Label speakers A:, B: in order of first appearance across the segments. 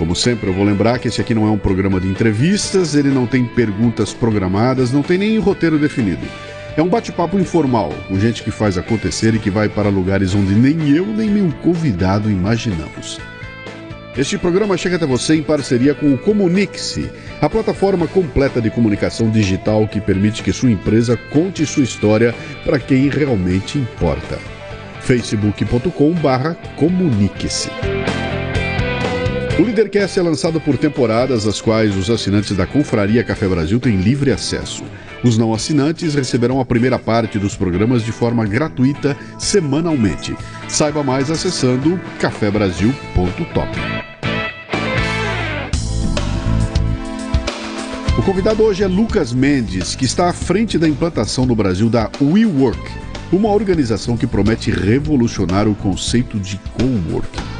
A: Como sempre, eu vou lembrar que esse aqui não é um programa de entrevistas, ele não tem perguntas programadas, não tem nem roteiro definido. É um bate-papo informal, com gente que faz acontecer e que vai para lugares onde nem eu nem meu convidado imaginamos. Este programa chega até você em parceria com o Comunique-se, a plataforma completa de comunicação digital que permite que sua empresa conte sua história para quem realmente importa. facebook.com/comunique-se. O Leadercast é lançado por temporadas, às quais os assinantes da Confraria Café Brasil têm livre acesso. Os não assinantes receberão a primeira parte dos programas de forma gratuita semanalmente. Saiba mais acessando cafebrasil.top. O convidado hoje é Lucas Mendes, que está à frente da implantação no Brasil da WeWork, uma organização que promete revolucionar o conceito de coworking.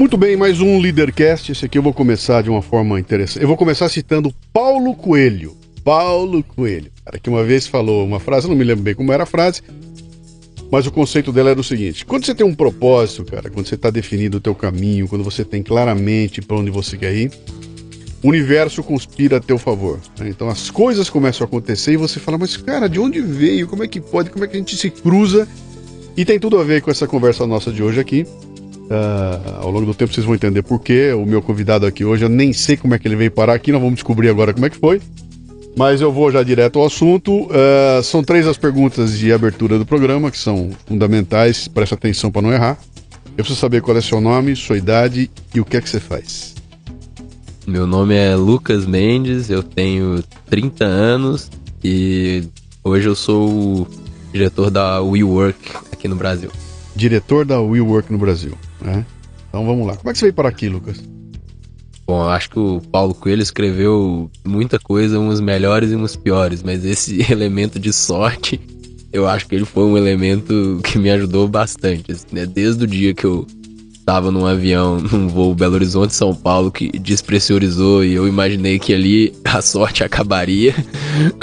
A: Muito bem, mais um Leadercast. Esse aqui eu vou começar de uma forma interessante. Eu vou começar citando Paulo Coelho. Paulo Coelho, cara, que uma vez falou uma frase, não me lembro bem como era a frase, mas o conceito dela era o seguinte: quando você tem um propósito, cara, quando você está definindo o teu caminho, quando você tem claramente para onde você quer ir, o universo conspira a teu favor. Né? Então as coisas começam a acontecer e você fala, mas cara, de onde veio? Como é que pode? Como é que a gente se cruza? E tem tudo a ver com essa conversa nossa de hoje aqui. Uh, ao longo do tempo vocês vão entender por quê. O meu convidado aqui hoje, eu nem sei como é que ele veio parar aqui, nós vamos descobrir agora como é que foi. Mas eu vou já direto ao assunto. Uh, são três as perguntas de abertura do programa, que são fundamentais, presta atenção para não errar. Eu preciso saber qual é seu nome, sua idade e o que é que você faz.
B: Meu nome é Lucas Mendes, eu tenho 30 anos e hoje eu sou o diretor da WeWork aqui no Brasil.
A: Diretor da WeWork no Brasil. Né? Então vamos lá. Como é que você veio para aqui, Lucas?
B: Bom, acho que o Paulo Coelho escreveu muita coisa, uns melhores e uns piores, mas esse elemento de sorte, eu acho que ele foi um elemento que me ajudou bastante. Assim, né? Desde o dia que eu estava num avião, num voo Belo Horizonte São Paulo que despressurizou e eu imaginei que ali a sorte acabaria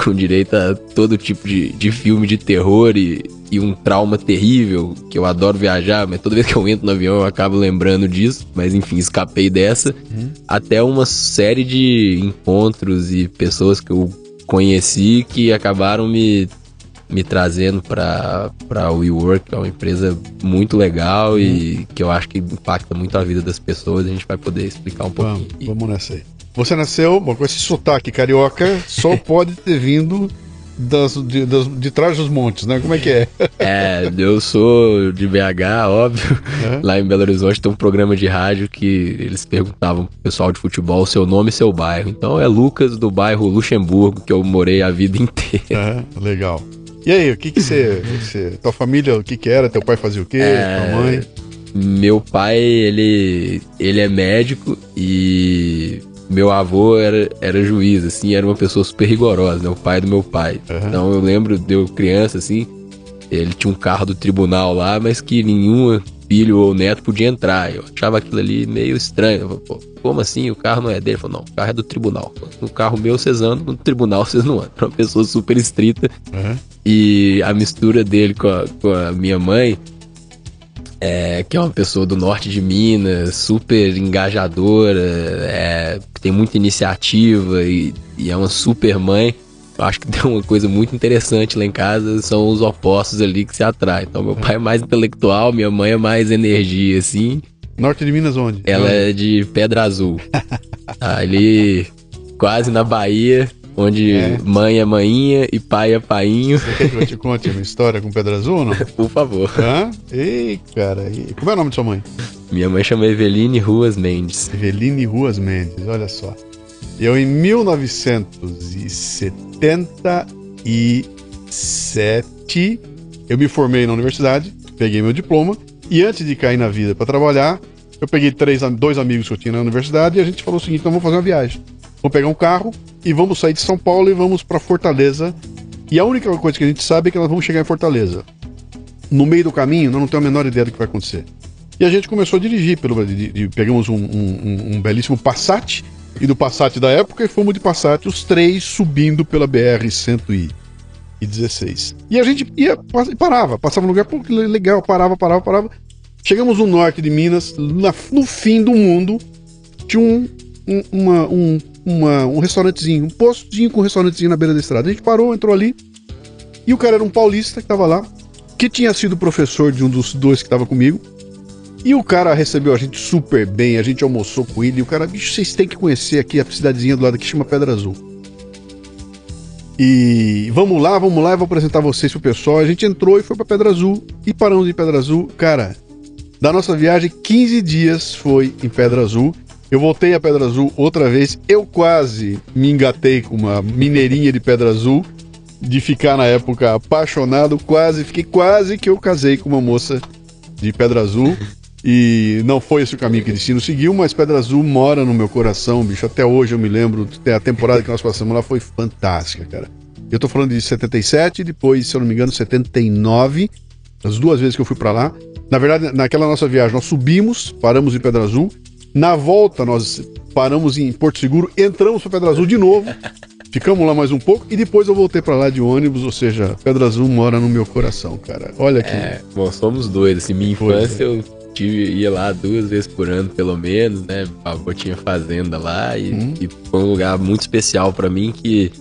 B: com direito a todo tipo de, de filme de terror e, e um trauma terrível, que eu adoro viajar, mas toda vez que eu entro no avião eu acabo lembrando disso, mas enfim, escapei dessa, uhum. até uma série de encontros e pessoas que eu conheci que acabaram me me trazendo para para WeWork, que é uma empresa muito legal uhum. e que eu acho que impacta muito a vida das pessoas. A gente vai poder explicar um pouquinho.
A: Vamos, vamos nessa aí. Você nasceu com esse sotaque carioca, só pode ter vindo das, de, das, de trás dos montes, né? Como é que é?
B: É, eu sou de BH, óbvio. É. Lá em Belo Horizonte tem um programa de rádio que eles perguntavam pro pessoal de futebol seu nome e seu bairro. Então é Lucas do bairro Luxemburgo, que eu morei a vida inteira.
A: É, legal. E aí, o que que você, tua família, o que que era? Teu pai fazia o quê? É, tua mãe?
B: Meu pai, ele, ele é médico e meu avô era, era juiz, assim, era uma pessoa super rigorosa, né? O pai do meu pai. Uhum. Então eu lembro de eu criança, assim, ele tinha um carro do tribunal lá, mas que nenhum filho ou neto podia entrar. Eu achava aquilo ali meio estranho. Eu falei, Pô, como assim? O carro não é dele? Ele falou, não, o carro é do tribunal. No carro meu vocês andam, no tribunal vocês não andam. Uma pessoa super estrita. Uhum. E a mistura dele com a, com a minha mãe, é, que é uma pessoa do norte de Minas, super engajadora, é, tem muita iniciativa e, e, é uma super mãe. Eu acho que tem uma coisa muito interessante lá em casa, são os opostos ali que se atraem. Então, meu pai é mais intelectual, minha mãe é mais energia, assim.
A: Norte de Minas onde?
B: Ela é de Pedra Azul. ali, quase na Bahia onde é. mãe é maninha e pai é painho.
A: Você quer que eu te conte uma história com Pedra Azul não?
B: Por favor.
A: Hã? Ei, cara. E... Como é o nome de sua mãe?
B: Minha mãe chama Eveline Ruas Mendes.
A: Eveline Ruas Mendes, olha só. Eu, em 1977, eu me formei na universidade, peguei meu diploma, e antes de cair na vida para trabalhar, Eu peguei três, dois amigos que eu tinha na universidade e a gente falou o seguinte: então vamos fazer uma viagem. Vamos pegar um carro e vamos sair de São Paulo e vamos para Fortaleza. E a única coisa que a gente sabe é que nós vamos chegar em Fortaleza. No meio do caminho, nós não temos a menor ideia do que vai acontecer. E a gente começou a dirigir pelo de, de, pegamos um, um, um, belíssimo Passat e do Passat da época e fomos de Passat os três subindo pela BR 116. E a gente ia parava, passava no lugar, pô, legal, parava, parava, parava. Chegamos no norte de Minas, na, no fim do mundo, tinha um, um, uma, um, uma, um restaurantezinho, um postinho com um restaurantezinho na beira da estrada. A gente parou, entrou ali, e o cara era um paulista que estava lá, que tinha sido professor de um dos dois que estava comigo. E o cara recebeu a gente super bem, a gente almoçou com ele, e o cara, bicho, vocês têm que conhecer aqui a cidadezinha do lado que chama Pedra Azul. E vamos lá, vamos lá, eu vou apresentar vocês pro pessoal. A gente entrou e foi para Pedra Azul e paramos em Pedra Azul. Cara, da nossa viagem, 15 dias foi em Pedra Azul. Eu voltei a Pedra Azul outra vez. Eu quase me engatei com uma mineirinha de Pedra Azul, de ficar na época apaixonado. Quase, fiquei quase que eu casei com uma moça de Pedra Azul. E não foi esse o caminho que o destino seguiu, mas Pedra Azul mora no meu coração, bicho. Até hoje eu me lembro. A temporada que nós passamos lá foi fantástica, cara. Eu tô falando de 77, depois, se eu não me engano, 79. As duas vezes que eu fui para lá. Na verdade, naquela nossa viagem, nós subimos, paramos em Pedra Azul. Na volta, nós paramos em Porto Seguro, entramos para Pedra Azul de novo. Ficamos lá mais um pouco e depois eu voltei para lá de ônibus, ou seja, Pedra Azul mora no meu coração, cara. Olha aqui. É,
B: bom, somos dois, assim, minha infância eu tive, ia lá duas vezes por ano, pelo menos, né? A avó tinha fazenda lá e, hum. e foi um lugar muito especial para mim que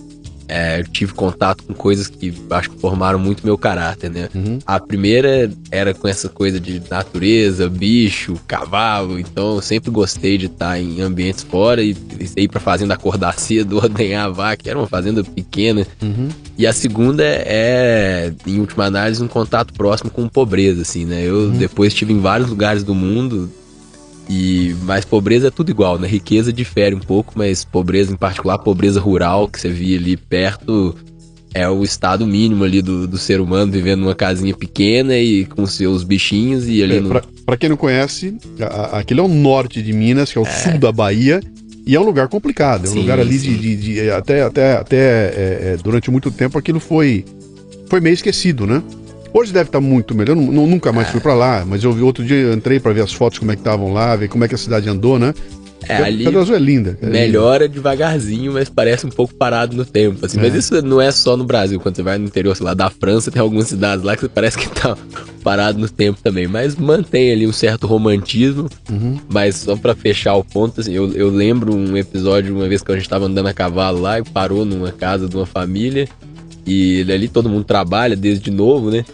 B: é, tive contato com coisas que acho que formaram muito meu caráter, né? Uhum. A primeira era com essa coisa de natureza, bicho, cavalo, então eu sempre gostei de estar em ambientes fora e, e ir pra fazenda acordar cedo, ordenhar a vaca, era uma fazenda pequena. Uhum. E a segunda é, em última análise, um contato próximo com pobreza, assim, né? Eu uhum. depois estive em vários lugares do mundo, e mais pobreza é tudo igual, né? Riqueza difere um pouco, mas pobreza em particular, pobreza rural que você via ali perto, é o estado mínimo ali do, do ser humano vivendo numa casinha pequena e com seus bichinhos e ali
A: é, no... pra, pra, quem não conhece, a, aquele é o norte de Minas, que é o é. sul da Bahia. E é um lugar complicado, é um sim, lugar ali de, de, de, até, até, até é, é, durante muito tempo aquilo foi, foi meio esquecido, né? Hoje deve estar muito melhor. Eu nunca mais fui para lá, mas eu vi outro dia, eu entrei para ver as fotos, como é que estavam lá, ver como é que a cidade andou, né?
B: É, ali Pedra Azul é linda. É melhora linda. devagarzinho, mas parece um pouco parado no tempo. Assim. É. Mas isso não é só no Brasil. Quando você vai no interior, sei lá, da França, tem algumas cidades lá que parece que tá parado no tempo também. Mas mantém ali um certo romantismo. Uhum. Mas só para fechar o ponto, assim, eu, eu lembro um episódio, uma vez que a gente tava andando a cavalo lá e parou numa casa de uma família. E ali todo mundo trabalha desde novo, né?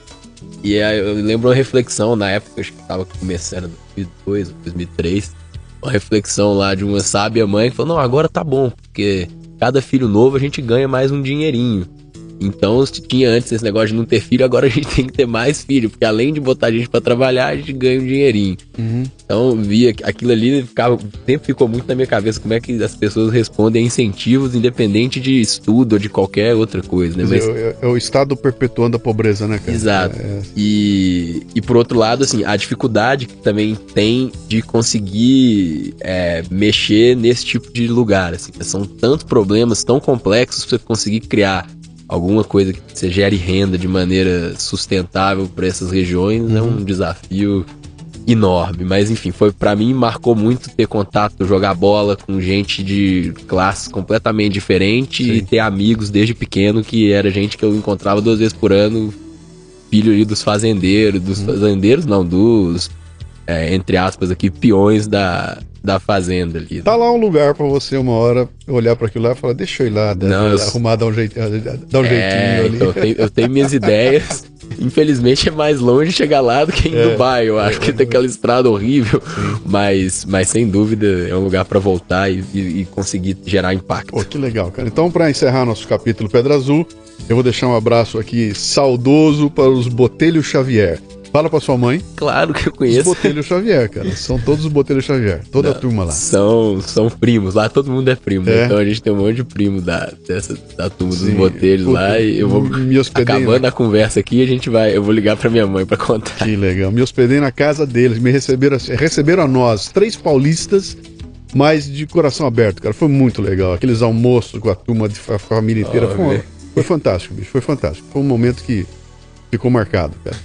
B: E aí eu lembro uma reflexão na época, acho que tava começando em 2002, 2003, uma reflexão lá de uma sábia mãe que falou: "Não, agora tá bom, porque cada filho novo a gente ganha mais um dinheirinho". Então, se tinha antes esse negócio de não ter filho, agora a gente tem que ter mais filho, porque além de botar a gente para trabalhar, a gente ganha um dinheirinho. Uhum. Então, via aquilo ali, ficava, sempre ficou muito na minha cabeça como é que as pessoas respondem a incentivos, independente de estudo ou de qualquer outra coisa, né?
A: Mas... É, é, o Estado perpetuando a pobreza, né, cara?
B: Exato. É... E, e por outro lado, assim, a dificuldade que também tem de conseguir é, mexer nesse tipo de lugar, assim, são tantos problemas tão complexos para você conseguir criar alguma coisa que você gere renda de maneira sustentável para essas regiões uhum. é um uhum. desafio enorme. Mas enfim, foi para mim marcou muito ter contato, jogar bola com gente de classes completamente diferente Sim. e ter amigos desde pequeno que era gente que eu encontrava duas vezes por ano, filho ali dos fazendeiros, dos uhum. fazendeiros não, dos é, entre aspas aqui, peões da, da fazenda ali.
A: Tá lá um lugar para você uma hora olhar para aquilo lá e falar, deixa eu ir lá, Não, eu... arrumar, dar um, jeito, dar um é, jeitinho ali.
B: Então, eu, tenho, eu tenho minhas ideias. Infelizmente é mais longe chegar lá do que em é, Dubai. Eu acho é, que tem aquela estrada horrível, mas, mas sem dúvida é um lugar para voltar e, e, e, conseguir gerar impacto.
A: Pô, que legal, cara. Então, para encerrar nosso capítulo Pedra Azul, eu vou deixar um abraço aqui saudoso para os Botelho Xavier. Fala pra sua mãe.
B: Claro que eu
A: Os
B: conheço.
A: Botelho Xavier, cara. São todos os Botelho Xavier. Toda a
B: Não,
A: turma lá.
B: São, são primos. Lá todo mundo é primo. né?
A: É.
B: Então a gente tem um monte de primo da, dessa, da turma dos
A: Sim.
B: botelhos
A: Puta,
B: lá. E eu vou.
A: me hospedei
B: Acabando
A: na-
B: a conversa aqui, a gente vai. Eu vou ligar pra minha mãe pra contar.
A: Que legal. Me hospedei na casa deles. Me receberam, receberam a nós, três paulistas, mas de coração aberto, cara. Foi muito legal. Aqueles almoços com a turma de fa- família inteira. Foi, foi fantástico, bicho. Foi fantástico. Foi um momento que ficou marcado, cara.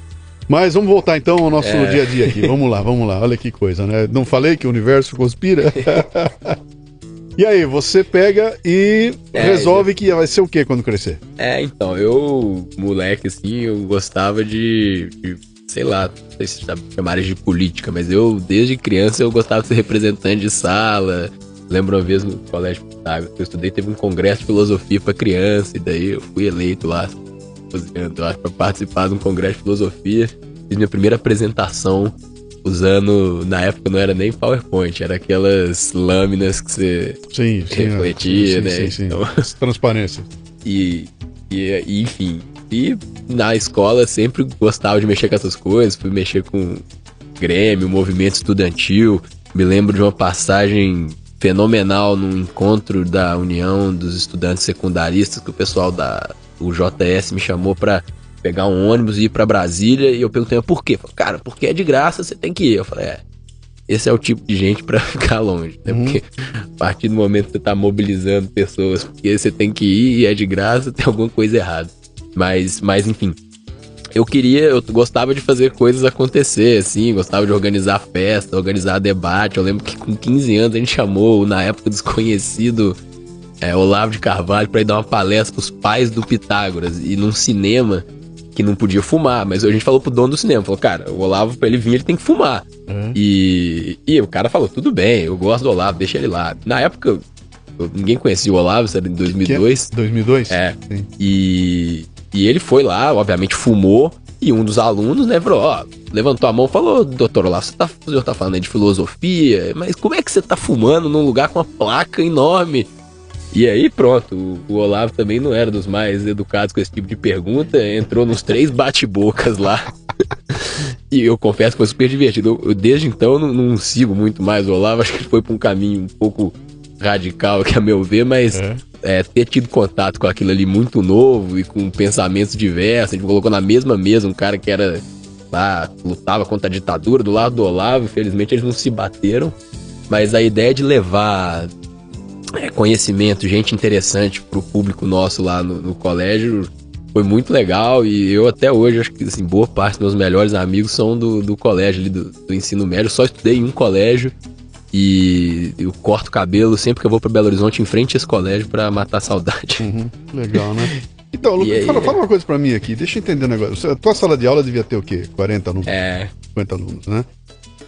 A: Mas vamos voltar então ao nosso
B: É.
A: dia a dia aqui. Vamos lá, vamos lá. Olha que coisa, né? Não falei que o universo conspira? e aí, você pega e
B: É,
A: resolve que vai ser o que quando crescer?
B: É, então, eu, moleque, assim, eu gostava de. de, sei lá, não sei se chamaram de política, mas eu, desde criança, eu gostava de ser representante de sala. Lembro uma vez no colégio que eu estudei, teve um congresso de filosofia pra criança, e daí eu fui eleito lá, eu acho, pra participar de um congresso de filosofia. Fiz minha primeira apresentação usando, na época não era nem PowerPoint, era aquelas lâminas que você
A: Sim, sim.
B: Refletia,
A: sim,
B: né?
A: Sim, sim.
B: Então-
A: Transparência.
B: E, e, e, enfim. E na escola sempre gostava de mexer com essas coisas, fui mexer com Grêmio, movimento estudantil. Me lembro de uma passagem fenomenal num encontro da União dos Estudantes Secundaristas que o pessoal da o JS me chamou pra pegar um ônibus e ir pra Brasília e eu perguntei por quê? Falei, cara, porque é de graça, você tem que ir. Eu falei, é. Esse é o tipo de gente pra ficar longe, né?
A: Uhum.
B: Porque a partir do momento que você tá mobilizando pessoas porque você tem que ir e é de graça, tem alguma coisa errada. Mas, mas enfim, eu queria, eu gostava de fazer coisas acontecer, assim, gostava de organizar festa, organizar debate. Eu lembro que com 15 anos a gente chamou, na época, desconhecido é, Olavo de Carvalho pra ir dar uma palestra pros pais do Pitágoras e num cinema que não podia fumar, mas a gente falou pro dono do cinema, falou, cara, o Olavo pra ele vir ele tem que fumar.
A: É.
B: E, e o cara falou, tudo bem, eu gosto do Olavo, deixa ele lá. Na época, ninguém conhecia o Olavo, isso era em 2002.
A: 2002?
B: É.
A: Sim.
B: E, e ele foi lá, obviamente fumou, e um dos alunos, né, falou, ó, levantou a mão e falou, doutor Olavo, você tá, o senhor tá falando aí de filosofia, mas como é que você tá fumando num lugar com uma placa enorme? E aí, pronto, o, o Olavo também não era dos mais educados com esse tipo de pergunta, entrou nos três bate-bocas lá. e eu confesso que foi super divertido. Eu, eu, desde então eu não, não sigo muito mais o Olavo, acho que ele foi pra um caminho um pouco radical aqui a meu ver, mas
A: É.
B: é, ter tido contato com aquilo ali muito novo e com pensamentos diversos, a gente colocou na mesma mesa um cara que era lá, lutava contra a ditadura do lado do Olavo, infelizmente eles não se bateram, mas a ideia de levar é, conhecimento, gente interessante pro público nosso lá no, no colégio foi muito legal e eu até hoje acho que assim, boa parte dos meus melhores amigos são do, do colégio ali, do, do ensino médio, só estudei em um colégio e eu corto o cabelo sempre que eu vou para Belo Horizonte em frente a esse colégio para matar a saudade.
A: Uhum. Legal, né? Então, Lucas,
B: aí,
A: fala,
B: é?
A: fala uma coisa pra mim aqui. Deixa eu entender um negócio. A tua sala de aula devia ter o quê? 40 alunos?
B: É,
A: 50 alunos, né?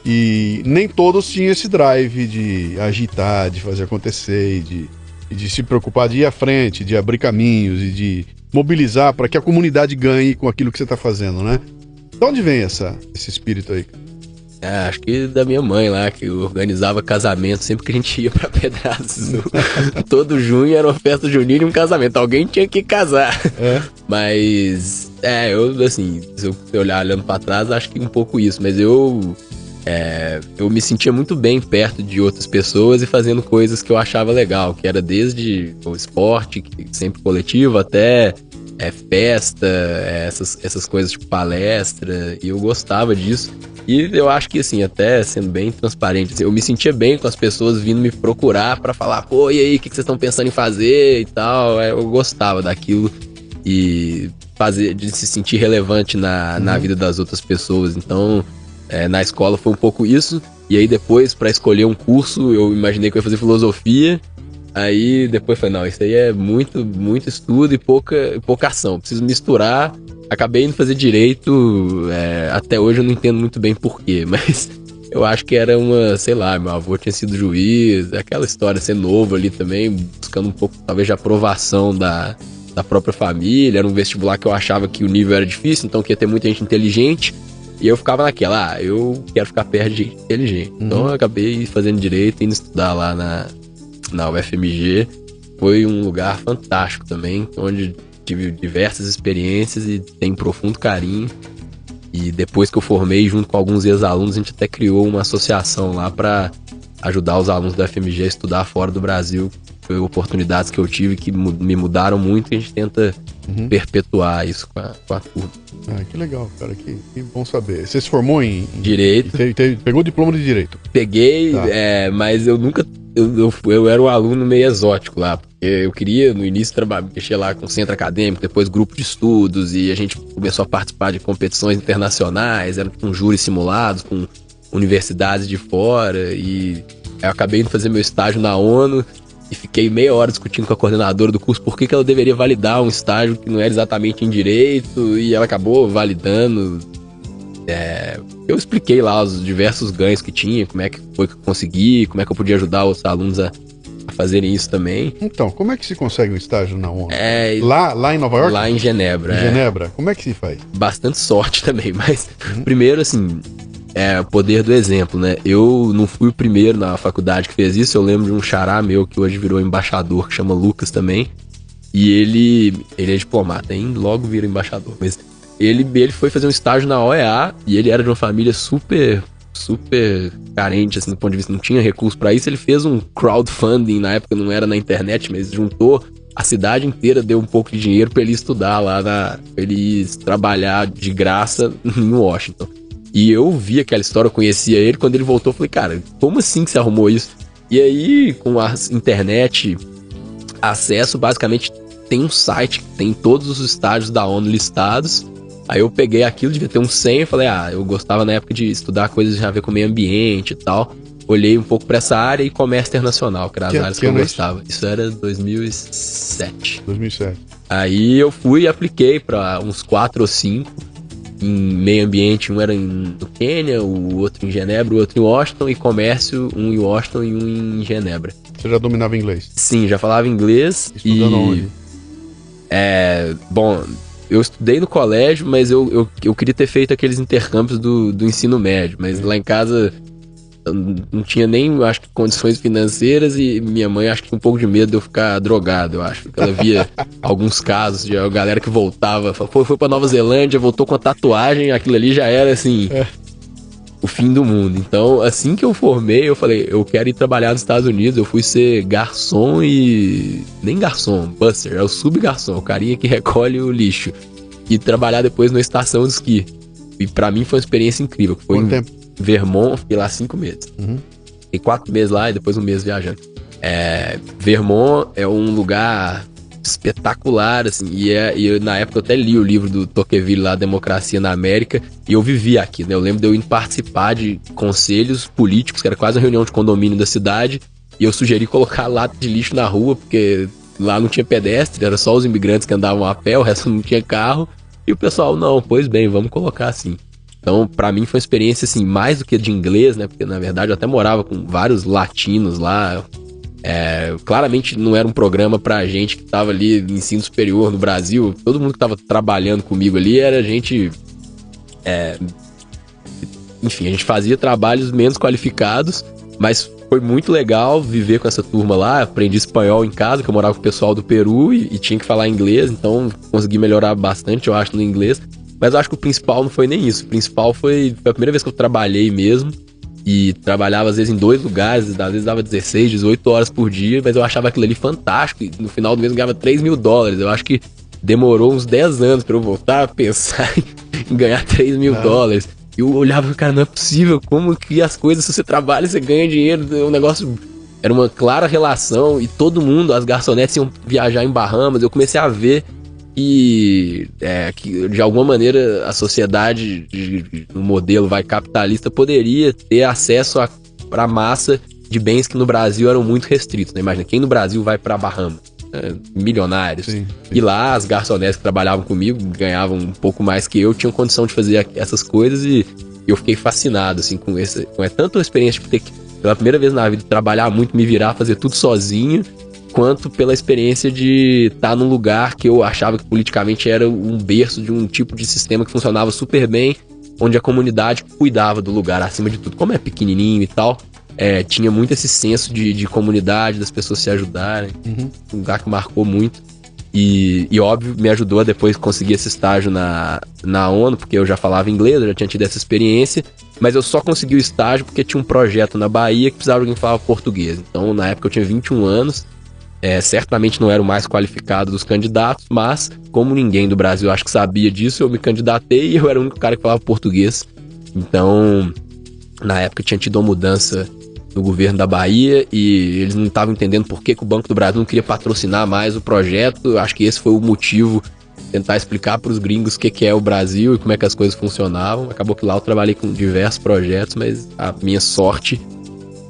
A: E nem todos tinham esse drive de agitar, de fazer acontecer, e de, e de se preocupar de ir à frente, de abrir caminhos e de mobilizar para que a comunidade ganhe com aquilo que você está fazendo, né? De onde vem essa, esse espírito aí?
B: é, acho que da minha mãe lá, que organizava casamento sempre que a gente ia pra Pedaços. Todo junho era uma festa junina e um casamento. Alguém tinha que casar.
A: É?
B: Mas, é, eu, assim, se eu olhar olhando pra trás, acho que um pouco isso. Mas eu, é, eu me sentia muito bem perto de outras pessoas e fazendo coisas que eu achava legal, que era desde o esporte, sempre coletivo, até é, festa, é, essas, essas coisas tipo palestra, e eu gostava disso. E eu acho que, assim, até sendo bem transparente, assim, eu me sentia bem com as pessoas vindo me procurar pra falar, pô, e aí, o que, que vocês estão pensando em fazer e tal. É, Eu gostava daquilo e fazer de se sentir relevante na, na vida das outras pessoas. Então, é, na escola foi um pouco isso. E aí depois, pra escolher um curso, eu imaginei que eu ia fazer filosofia. Aí depois falei, não, isso aí é muito, muito estudo e pouca, pouca ação. Preciso misturar. Acabei indo fazer direito. é, até hoje eu não entendo muito bem porquê, mas eu acho que era uma, sei lá, meu avô tinha sido juiz, aquela história, ser novo ali também, buscando um pouco, talvez, de aprovação da, da própria família. Era um vestibular que eu achava que o nível era difícil, então que ia ter muita gente inteligente. E eu ficava naquela, ah, eu quero ficar perto de gente inteligente. Então eu acabei fazendo direito, indo estudar lá na, na UFMG. Foi um lugar fantástico também, onde tive diversas experiências e tenho profundo carinho. E depois que eu formei, junto com alguns ex-alunos, a gente até criou uma associação lá para ajudar os alunos da FMG a estudar fora do Brasil. Foi oportunidades que eu tive que me mudaram muito e a gente tenta uhum. perpetuar isso com a, com a turma.
A: Ah, que legal, cara, que, que, bom saber. Você se formou em.
B: Direito.
A: Te, te, pegou o diploma de Direito?
B: Peguei, tá. é, mas eu nunca. Eu, eu, eu, era um aluno meio exótico lá, porque eu queria no início trabalhar, mexer lá com centro acadêmico, depois grupo de estudos, e a gente começou a participar de competições internacionais, era com júris simulados, com universidades de fora, e eu acabei indo fazer meu estágio na ONU e fiquei meia hora discutindo com a coordenadora do curso por que, que ela deveria validar um estágio que não era exatamente em direito, e ela acabou validando. É, eu expliquei lá os diversos ganhos que tinha, como é que foi que eu consegui, como é que eu podia ajudar os alunos a, a fazerem isso também.
A: Então, como é que se consegue um estágio na ONU?
B: É,
A: lá, lá em Nova York?
B: Lá em Genebra.
A: Em é. Genebra, como é que se faz?
B: Bastante sorte também, mas uhum. primeiro assim, é o poder do exemplo, né? Eu não fui o primeiro na faculdade que fez isso. Eu lembro de um xará meu que hoje virou embaixador, que chama Lucas também. E ele, ele é diplomata, hein? Logo vira embaixador. Mas ele, ele foi fazer um estágio na OEA e ele era de uma família super, super carente, assim, do ponto de vista, não tinha recurso para isso. Ele fez um crowdfunding, na época não era na internet, mas juntou a cidade inteira, deu um pouco de dinheiro para ele estudar lá, na, pra ele trabalhar de graça em Washington. E eu vi aquela história, eu conhecia ele. Quando ele voltou, eu falei, cara, como assim que você arrumou isso? E aí, com a internet, acesso, basicamente tem um site que tem todos os estágios da ONU listados. Aí eu peguei aquilo, devia ter um 100 e falei, ah, eu gostava na época de estudar coisas já a ver com meio ambiente e tal. Olhei um pouco para essa área e comércio internacional, que eram as que, áreas que, que eu gostava. Isso era 2007.
A: 2007.
B: Aí eu fui e apliquei para uns quatro ou cinco em meio ambiente, um era em, no Quênia, o outro em Genebra, o outro em Washington, e comércio, um em Washington e um em Genebra.
A: Você já dominava inglês?
B: Sim, já falava inglês.
A: Estudando e... onde?
B: É, bom, eu estudei no colégio, mas eu, eu, eu queria ter feito aqueles intercâmbios do, do ensino médio, mas lá em casa não tinha nem, acho que, condições financeiras e minha mãe acho que tinha um pouco de medo de eu ficar drogado, eu acho. Ela via alguns casos de galera que voltava, foi, foi pra Nova Zelândia, voltou com a tatuagem, aquilo ali já era assim. É. O fim do mundo. Então, assim que eu formei, eu falei, eu quero ir trabalhar nos Estados Unidos. Eu fui ser garçom e. Nem garçom, buster, é o sub-garçom, o carinha que recolhe o lixo. E trabalhar depois numa estação de esqui. E para mim foi uma experiência incrível. Foi
A: Quanto tempo?
B: Vermont, fiquei lá cinco meses. Uhum. Fiquei quatro meses lá e depois um mês viajando. É, Vermont é um lugar espetacular, assim, e, é, e eu, na época eu até li o livro do Tocqueville lá, Democracia na América, e eu vivi aqui, né? Eu lembro de eu ir participar de conselhos políticos, que era quase uma reunião de condomínio da cidade, e eu sugeri colocar lata de lixo na rua, porque lá não tinha pedestre, era só os imigrantes que andavam a pé, o resto não tinha carro, e o pessoal, não, pois bem, vamos colocar assim. Então, para mim foi uma experiência assim, mais do que de inglês, né? Porque na verdade eu até morava com vários latinos lá. É, claramente não era um programa pra gente que tava ali em ensino superior no Brasil. Todo mundo que tava trabalhando comigo ali era gente. É, enfim, a gente fazia trabalhos menos qualificados, mas foi muito legal viver com essa turma lá. Aprendi espanhol em casa, que eu morava com o pessoal do Peru e, e tinha que falar inglês, então consegui melhorar bastante, eu acho, no inglês. Mas eu acho que o principal não foi nem isso. O principal foi, foi a primeira vez que eu trabalhei mesmo. E trabalhava às vezes em dois lugares, às vezes dava 16, 18 horas por dia, mas eu achava aquilo ali fantástico. E no final do mês eu ganhava 3 mil dólares. Eu acho que demorou uns 10 anos para eu voltar a pensar em ganhar 3 mil não. dólares. E eu olhava, cara, não é possível. Como que as coisas, se você trabalha, você ganha dinheiro. É um negócio. Era uma clara relação. E todo mundo, as garçonetes iam viajar em Bahamas. Eu comecei a ver que, é, que de alguma maneira a sociedade no modelo vai capitalista poderia ter acesso para massa de bens que no Brasil eram muito restritos. Né? Imagina, quem no Brasil vai para Bahamas? É, milionários. Sim, sim. E lá as garçonetes que trabalhavam comigo ganhavam um pouco mais que eu, tinham condição de fazer essas coisas e eu fiquei fascinado assim com esse, com é tanto a experiência de ter que pela primeira vez na vida trabalhar muito, me virar, fazer tudo sozinho quanto pela experiência de estar num lugar que eu achava que politicamente era um berço de um tipo de sistema que funcionava super bem, onde a comunidade cuidava do lugar acima de tudo. Como é pequenininho e tal, é, tinha muito esse senso de, de comunidade, das pessoas se ajudarem. Uhum. Um lugar que marcou muito. E, e, óbvio, me ajudou a depois conseguir esse estágio na, na ONU, porque eu já falava inglês, eu já tinha tido essa experiência, mas eu só consegui o estágio porque tinha um projeto na Bahia que precisava de alguém que falava português. Então, na época, eu tinha 21 anos, é, certamente não era o mais qualificado dos candidatos, mas como ninguém do Brasil acho que sabia disso, eu me candidatei e eu era o único cara que falava português. Então, na época tinha tido uma mudança no governo da Bahia e eles não estavam entendendo por que, que o Banco do Brasil não queria patrocinar mais o projeto. Acho que esse foi o motivo tentar explicar para os gringos o que, que é o Brasil e como é que as coisas funcionavam. Acabou que lá eu trabalhei com diversos projetos, mas a minha sorte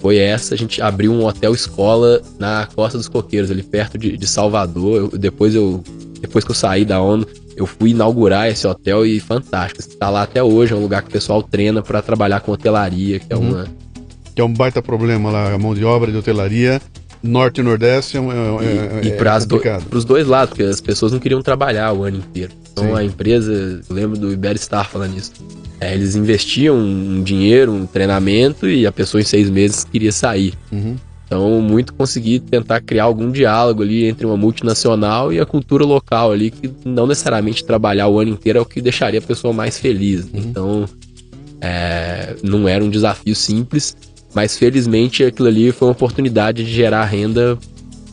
B: foi essa. A gente abriu um hotel escola na Costa dos Coqueiros, ali perto de, de Salvador. Eu, depois eu depois que eu saí da ONU, eu fui inaugurar esse hotel e fantástico. Está lá até hoje, é um lugar que o pessoal treina para trabalhar com hotelaria, que é uhum. uma
A: que é um baita problema lá, a mão de obra de hotelaria. Norte e Nordeste é,
B: é, e, e é para os dois lados, porque as pessoas não queriam trabalhar o ano inteiro. Então Sim. a empresa, eu lembro do Iberstar falando isso. É, eles investiam um dinheiro, um treinamento e a pessoa em seis meses queria sair. Uhum. Então, muito conseguir tentar criar algum diálogo ali entre uma multinacional e a cultura local ali, que não necessariamente trabalhar o ano inteiro é o que deixaria a pessoa mais feliz. Uhum. Então, é, não era um desafio simples, mas felizmente aquilo ali foi uma oportunidade de gerar renda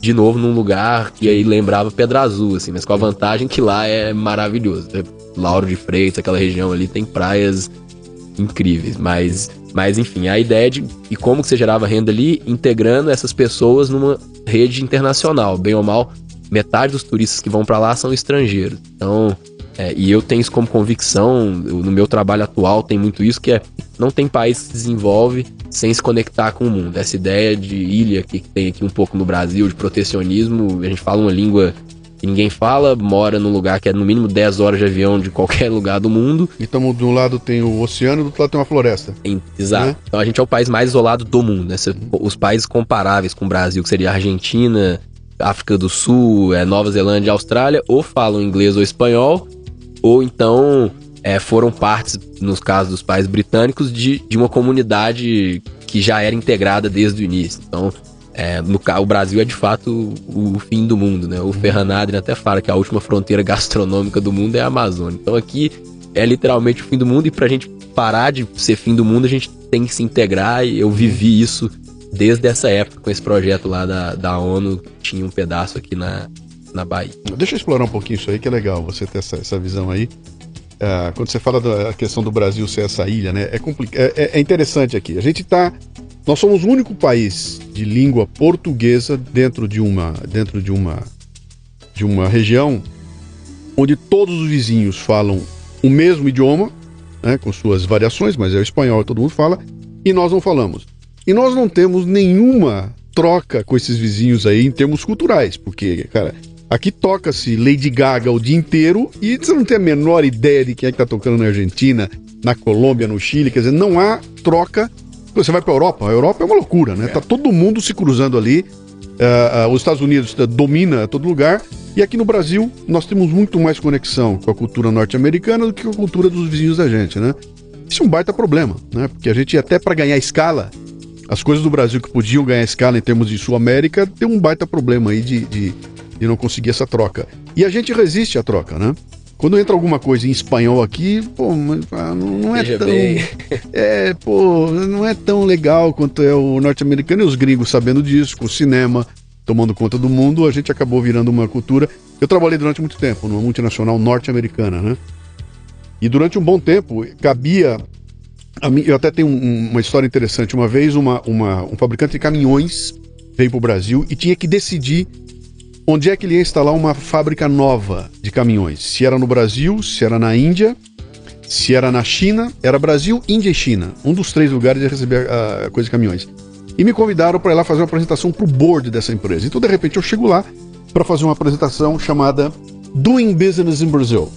B: de novo num lugar que aí lembrava Pedra Azul, assim, mas com a vantagem que lá é maravilhoso. Né? Lauro de Freitas, aquela região ali tem praias incríveis, mas, mas enfim, a ideia de e como que você gerava renda ali, integrando essas pessoas numa rede internacional, bem ou mal, metade dos turistas que vão para lá são estrangeiros. Então, é, e eu tenho isso como convicção, no meu trabalho atual tem muito isso, que é não tem país que se desenvolve sem se conectar com o mundo. Essa ideia de ilha que tem aqui um pouco no Brasil, de protecionismo, a gente fala uma língua que ninguém fala, mora num lugar que é no mínimo 10 horas de avião de qualquer lugar do mundo.
A: Então, de um lado tem o oceano, do outro lado tem uma floresta.
B: exato. Né? Então a gente é o país mais isolado do mundo. Né? Os países comparáveis com o Brasil, que seria a Argentina, África do Sul, é, Nova Zelândia e Austrália, ou falam inglês ou espanhol, ou então é, foram partes, nos casos dos pais britânicos, de, de uma comunidade que já era integrada desde o início. Então, é, no, o Brasil é de fato o, o, fim do mundo, né? O Ferran Adrian até fala que a última fronteira gastronômica do mundo é a Amazônia. Então aqui é literalmente o fim do mundo e pra gente parar de ser fim do mundo, a gente tem que se integrar e eu vivi isso desde essa época com esse projeto lá da, da ONU, que tinha um pedaço aqui na, na Bahia.
A: Deixa eu explorar um pouquinho isso aí, que é legal você ter essa, essa visão aí. Uh, quando você fala da questão do Brasil ser essa ilha, né? É, é, é, é interessante aqui. A gente está nós somos o único país de língua portuguesa dentro de uma dentro de uma de uma região onde todos os vizinhos falam o mesmo idioma, né, com suas variações, mas é o espanhol, todo mundo fala, e nós não falamos. E nós não temos nenhuma troca com esses vizinhos aí em termos culturais, porque, cara, Aqui toca-se Lady Gaga o dia inteiro e você não tem a menor ideia de quem é que tá tocando na Argentina, na Colômbia, no Chile. Quer dizer, não há troca. Você vai para a Europa, a Europa é uma loucura, né? É. Tá todo mundo se cruzando ali. Uh, uh, os Estados Unidos domina todo lugar. E aqui no Brasil, nós temos muito mais conexão com a cultura norte-americana do que com a cultura dos vizinhos da gente, né? Isso é um baita problema, né? Porque a gente, até para ganhar escala, as coisas do Brasil que podiam ganhar escala em termos de Sul América, tem um baita problema aí de, de de não conseguir essa troca. E a gente resiste à troca, né? Quando entra alguma coisa em espanhol aqui, pô, ah, não é Veja tão. Bem. É, pô, não é tão legal quanto é o norte-americano e os gringos sabendo disso, com o cinema tomando conta do mundo, a gente acabou virando uma cultura. Eu trabalhei durante muito tempo numa multinacional norte-americana, né? E durante um bom tempo cabia. Mim, eu até tenho um, uma história interessante. Uma vez, uma, uma, um fabricante de caminhões veio para o Brasil e tinha que decidir onde é que ele ia instalar uma fábrica nova de caminhões. Se era no Brasil, se era na Índia, se era na China, era Brasil, Índia e China. Um dos três lugares ia receber a coisa de caminhões. E me convidaram para ir lá fazer uma apresentação para o board dessa empresa. Então, de repente, eu chego lá para fazer uma apresentação chamada Doing Business in Brazil.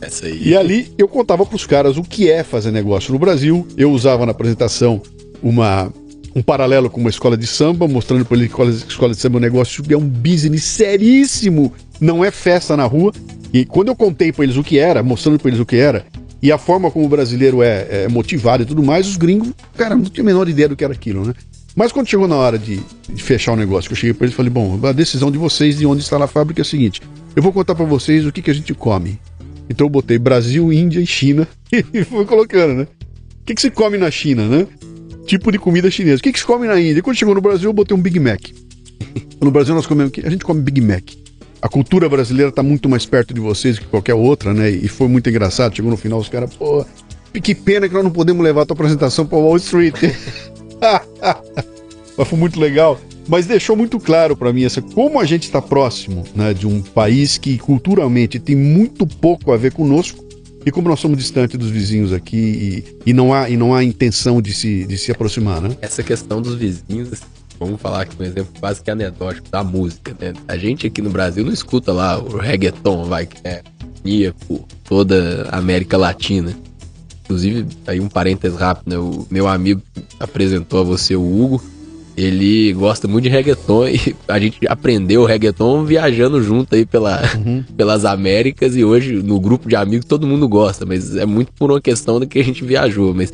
B: Essa aí.
A: E ali eu contava para os caras o que é fazer negócio no Brasil. Eu usava na apresentação uma um paralelo com uma escola de samba, mostrando para ele que a escola de samba é um negócio é um business seríssimo, não é festa na rua. E quando eu contei para eles o que era, mostrando para eles o que era, e a forma como o brasileiro é, é, motivado e tudo mais, os gringos, cara, não tinha a menor ideia do que era aquilo, né? Mas quando chegou na hora de, de fechar o negócio, que eu cheguei para eles e falei: bom, a decisão de vocês de onde está a fábrica é a seguinte: Eu vou contar para vocês o que, que a gente come. Então eu botei Brasil, Índia e China e fui colocando, né? O que, que se come na China, né? Tipo de comida chinesa. O que, que se come na Índia? Quando chegou no Brasil, eu botei um Big Mac. No Brasil nós comemos A gente come Big Mac. A cultura brasileira está muito mais perto de vocês que qualquer outra, né? E foi muito engraçado. Chegou no final, os caras, pô, que pena que nós não podemos levar a tua apresentação para Wall Street. Mas foi muito legal. Mas deixou muito claro para mim essa como a gente está próximo né, de um país que culturalmente tem muito pouco a ver conosco e como nós somos distantes dos vizinhos aqui e, e, não, há, e não há intenção de se, de se aproximar, né?
B: Essa questão dos vizinhos, vamos falar aqui um exemplo quase que anedótico da música, né? A gente aqui no Brasil não escuta lá o reggaeton, vai, que é por toda a América Latina. Inclusive, aí um parênteses rápido, né? O meu amigo apresentou a você o Hugo ele gosta muito de reggaeton e a gente aprendeu o reggaeton viajando junto aí pela, uhum. pelas Américas e hoje no grupo de amigos todo mundo gosta, mas é muito por uma questão de que a gente viajou, mas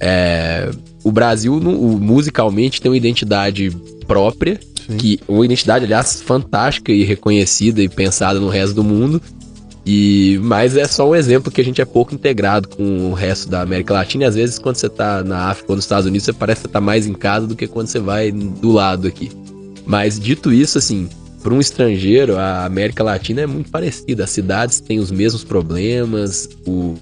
B: é, o Brasil musicalmente tem uma identidade própria, Sim. que uma identidade aliás fantástica e reconhecida e pensada no resto do mundo e, mas é só um exemplo que a gente é pouco integrado com o resto da América Latina. E às vezes, quando você tá na África ou nos Estados Unidos, você parece que tá mais em casa do que quando você vai do lado aqui. Mas dito isso, assim, para um estrangeiro, a América Latina é muito parecida. As cidades têm os mesmos problemas, o,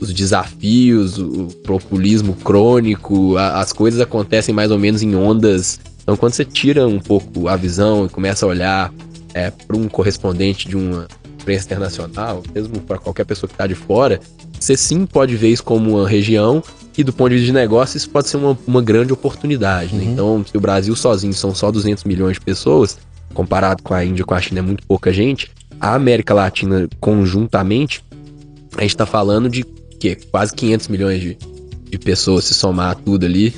B: os desafios, o populismo crônico, a, as coisas acontecem mais ou menos em ondas. Então, quando você tira um pouco a visão e começa a olhar é, para um correspondente de uma imprensa internacional, mesmo para qualquer pessoa que está de fora, você sim pode ver isso como uma região e do ponto de vista de negócio isso pode ser uma, uma grande oportunidade. Né? Uhum. Então, se o Brasil sozinho são só 200 milhões de pessoas, comparado com a Índia, com a China é muito pouca gente, a América Latina conjuntamente, a gente está falando de que quase 500 milhões de, de pessoas se somar tudo ali.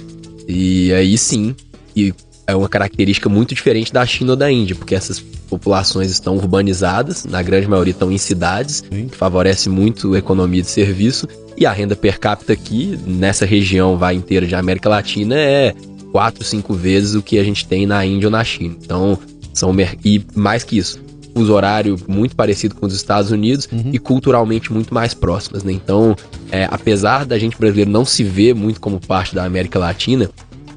B: E aí sim, e é uma característica muito diferente da China ou da Índia, porque essas populações estão urbanizadas, na grande maioria estão em cidades, Sim. que favorece muito a economia de serviço, e a renda per capita aqui, nessa região vai inteira de América Latina, é quatro, cinco vezes o que a gente tem na Índia ou na China. Então, são e mais que isso, uso horário muito parecido com os Estados Unidos uhum. e culturalmente muito mais próximas, né? Então, é, apesar da gente brasileiro não se ver muito como parte da América Latina,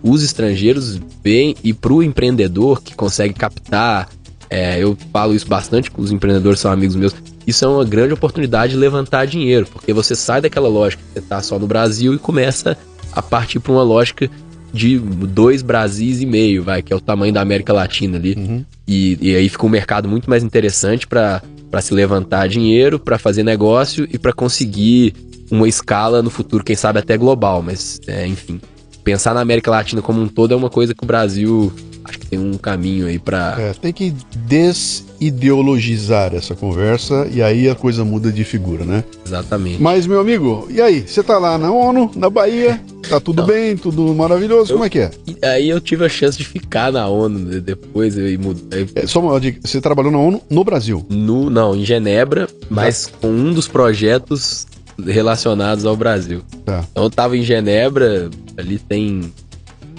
B: os estrangeiros veem e para o empreendedor que consegue captar, é, eu falo isso bastante com os empreendedores são amigos meus, isso é uma grande oportunidade de levantar dinheiro, porque você sai daquela lógica que você está só no Brasil e começa a partir para uma lógica de dois Brasis e meio, vai, que é o tamanho da América Latina ali. Uhum. E, e aí fica um mercado muito mais interessante para se levantar dinheiro, para fazer negócio e para conseguir uma escala no futuro, quem sabe até global, mas é, enfim pensar na América Latina como um todo é uma coisa que o Brasil acho que tem um caminho aí para
A: é, tem que desideologizar essa conversa e aí a coisa muda de figura, né?
B: Exatamente.
A: Mas meu amigo, e aí? Você tá lá na ONU, na Bahia? Tá tudo Não. bem, tudo maravilhoso? Eu, Como é que é?
B: Aí eu tive a chance de ficar na ONU né? depois eu mudei.
A: É, só uma dica, você trabalhou na ONU no Brasil?
B: No, não, em Genebra, mas com um dos projetos relacionados ao Brasil. Tá. Então eu tava em Genebra, ali tem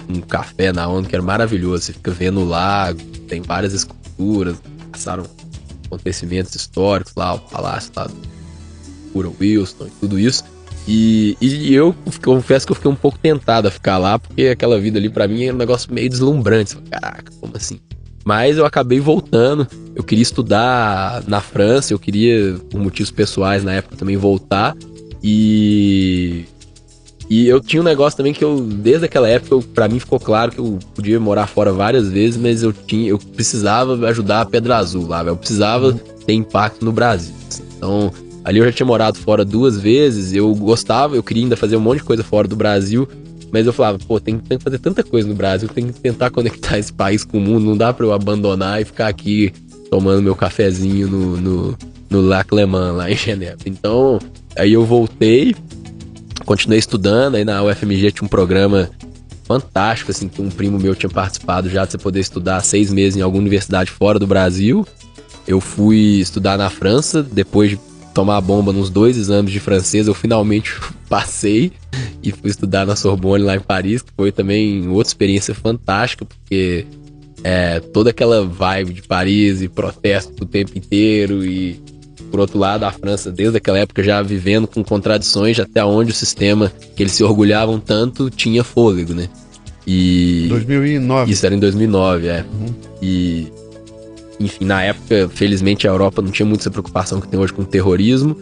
B: um café na onda que era maravilhoso. Você fica vendo o lago, tem várias esculturas, passaram acontecimentos históricos lá, o palácio lá do Wilson e tudo isso. E, e eu confesso que eu fiquei um pouco tentado a ficar lá, porque aquela vida ali para mim era um negócio meio deslumbrante. Caraca, como assim? Mas eu acabei voltando. Eu queria estudar na França, eu queria, por motivos pessoais na época, também voltar. E. E eu tinha um negócio também que eu, desde aquela época, para mim ficou claro que eu podia morar fora várias vezes, mas eu tinha, eu precisava ajudar a Pedra Azul lá, eu precisava ter impacto no Brasil. Assim. Então, ali eu já tinha morado fora duas vezes, eu gostava, eu queria ainda fazer um monte de coisa fora do Brasil, mas eu falava, pô, tem, tem que fazer tanta coisa no Brasil, tem que tentar conectar esse país com o mundo, não dá para eu abandonar e ficar aqui tomando meu cafezinho no, no, no Lac Le Mans, lá em Genebra. Então, Aí eu voltei, continuei estudando, aí na UFMG tinha um programa fantástico, assim, que um primo meu tinha participado já de você poder estudar seis meses em alguma universidade fora do Brasil. Eu fui estudar na França, depois de tomar a bomba nos dois exames de francês, eu finalmente passei e fui estudar na Sorbonne lá em Paris, que foi também outra experiência fantástica, porque é, toda aquela vibe de Paris e protesto o tempo inteiro e por outro lado, a França, desde aquela época, já vivendo com contradições, até onde o sistema que eles se orgulhavam tanto tinha fôlego, né?
A: E. 2009.
B: Isso era em 2009, é. Uhum. E. Enfim, na época, felizmente a Europa não tinha muita essa preocupação que tem hoje com o terrorismo.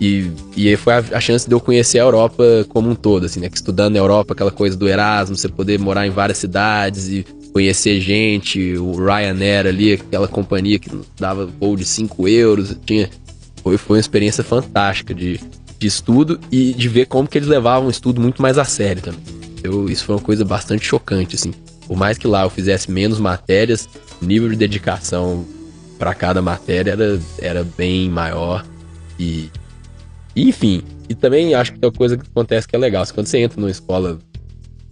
B: E, e aí foi a, a, chance de eu conhecer a Europa como um todo, assim, né? Que estudando na Europa, aquela coisa do Erasmus, você poder morar em várias cidades e conhecer gente, o Ryanair ali, aquela companhia que dava voo de 5 euros, tinha foi, foi uma experiência fantástica de, de estudo e de ver como que eles levavam o estudo muito mais a sério também. Eu, isso foi uma coisa bastante chocante, assim. Por mais que lá eu fizesse menos matérias, o nível de dedicação para cada matéria era, era bem maior. E, enfim, e também acho que tem uma coisa que acontece que é legal. Quando você entra numa escola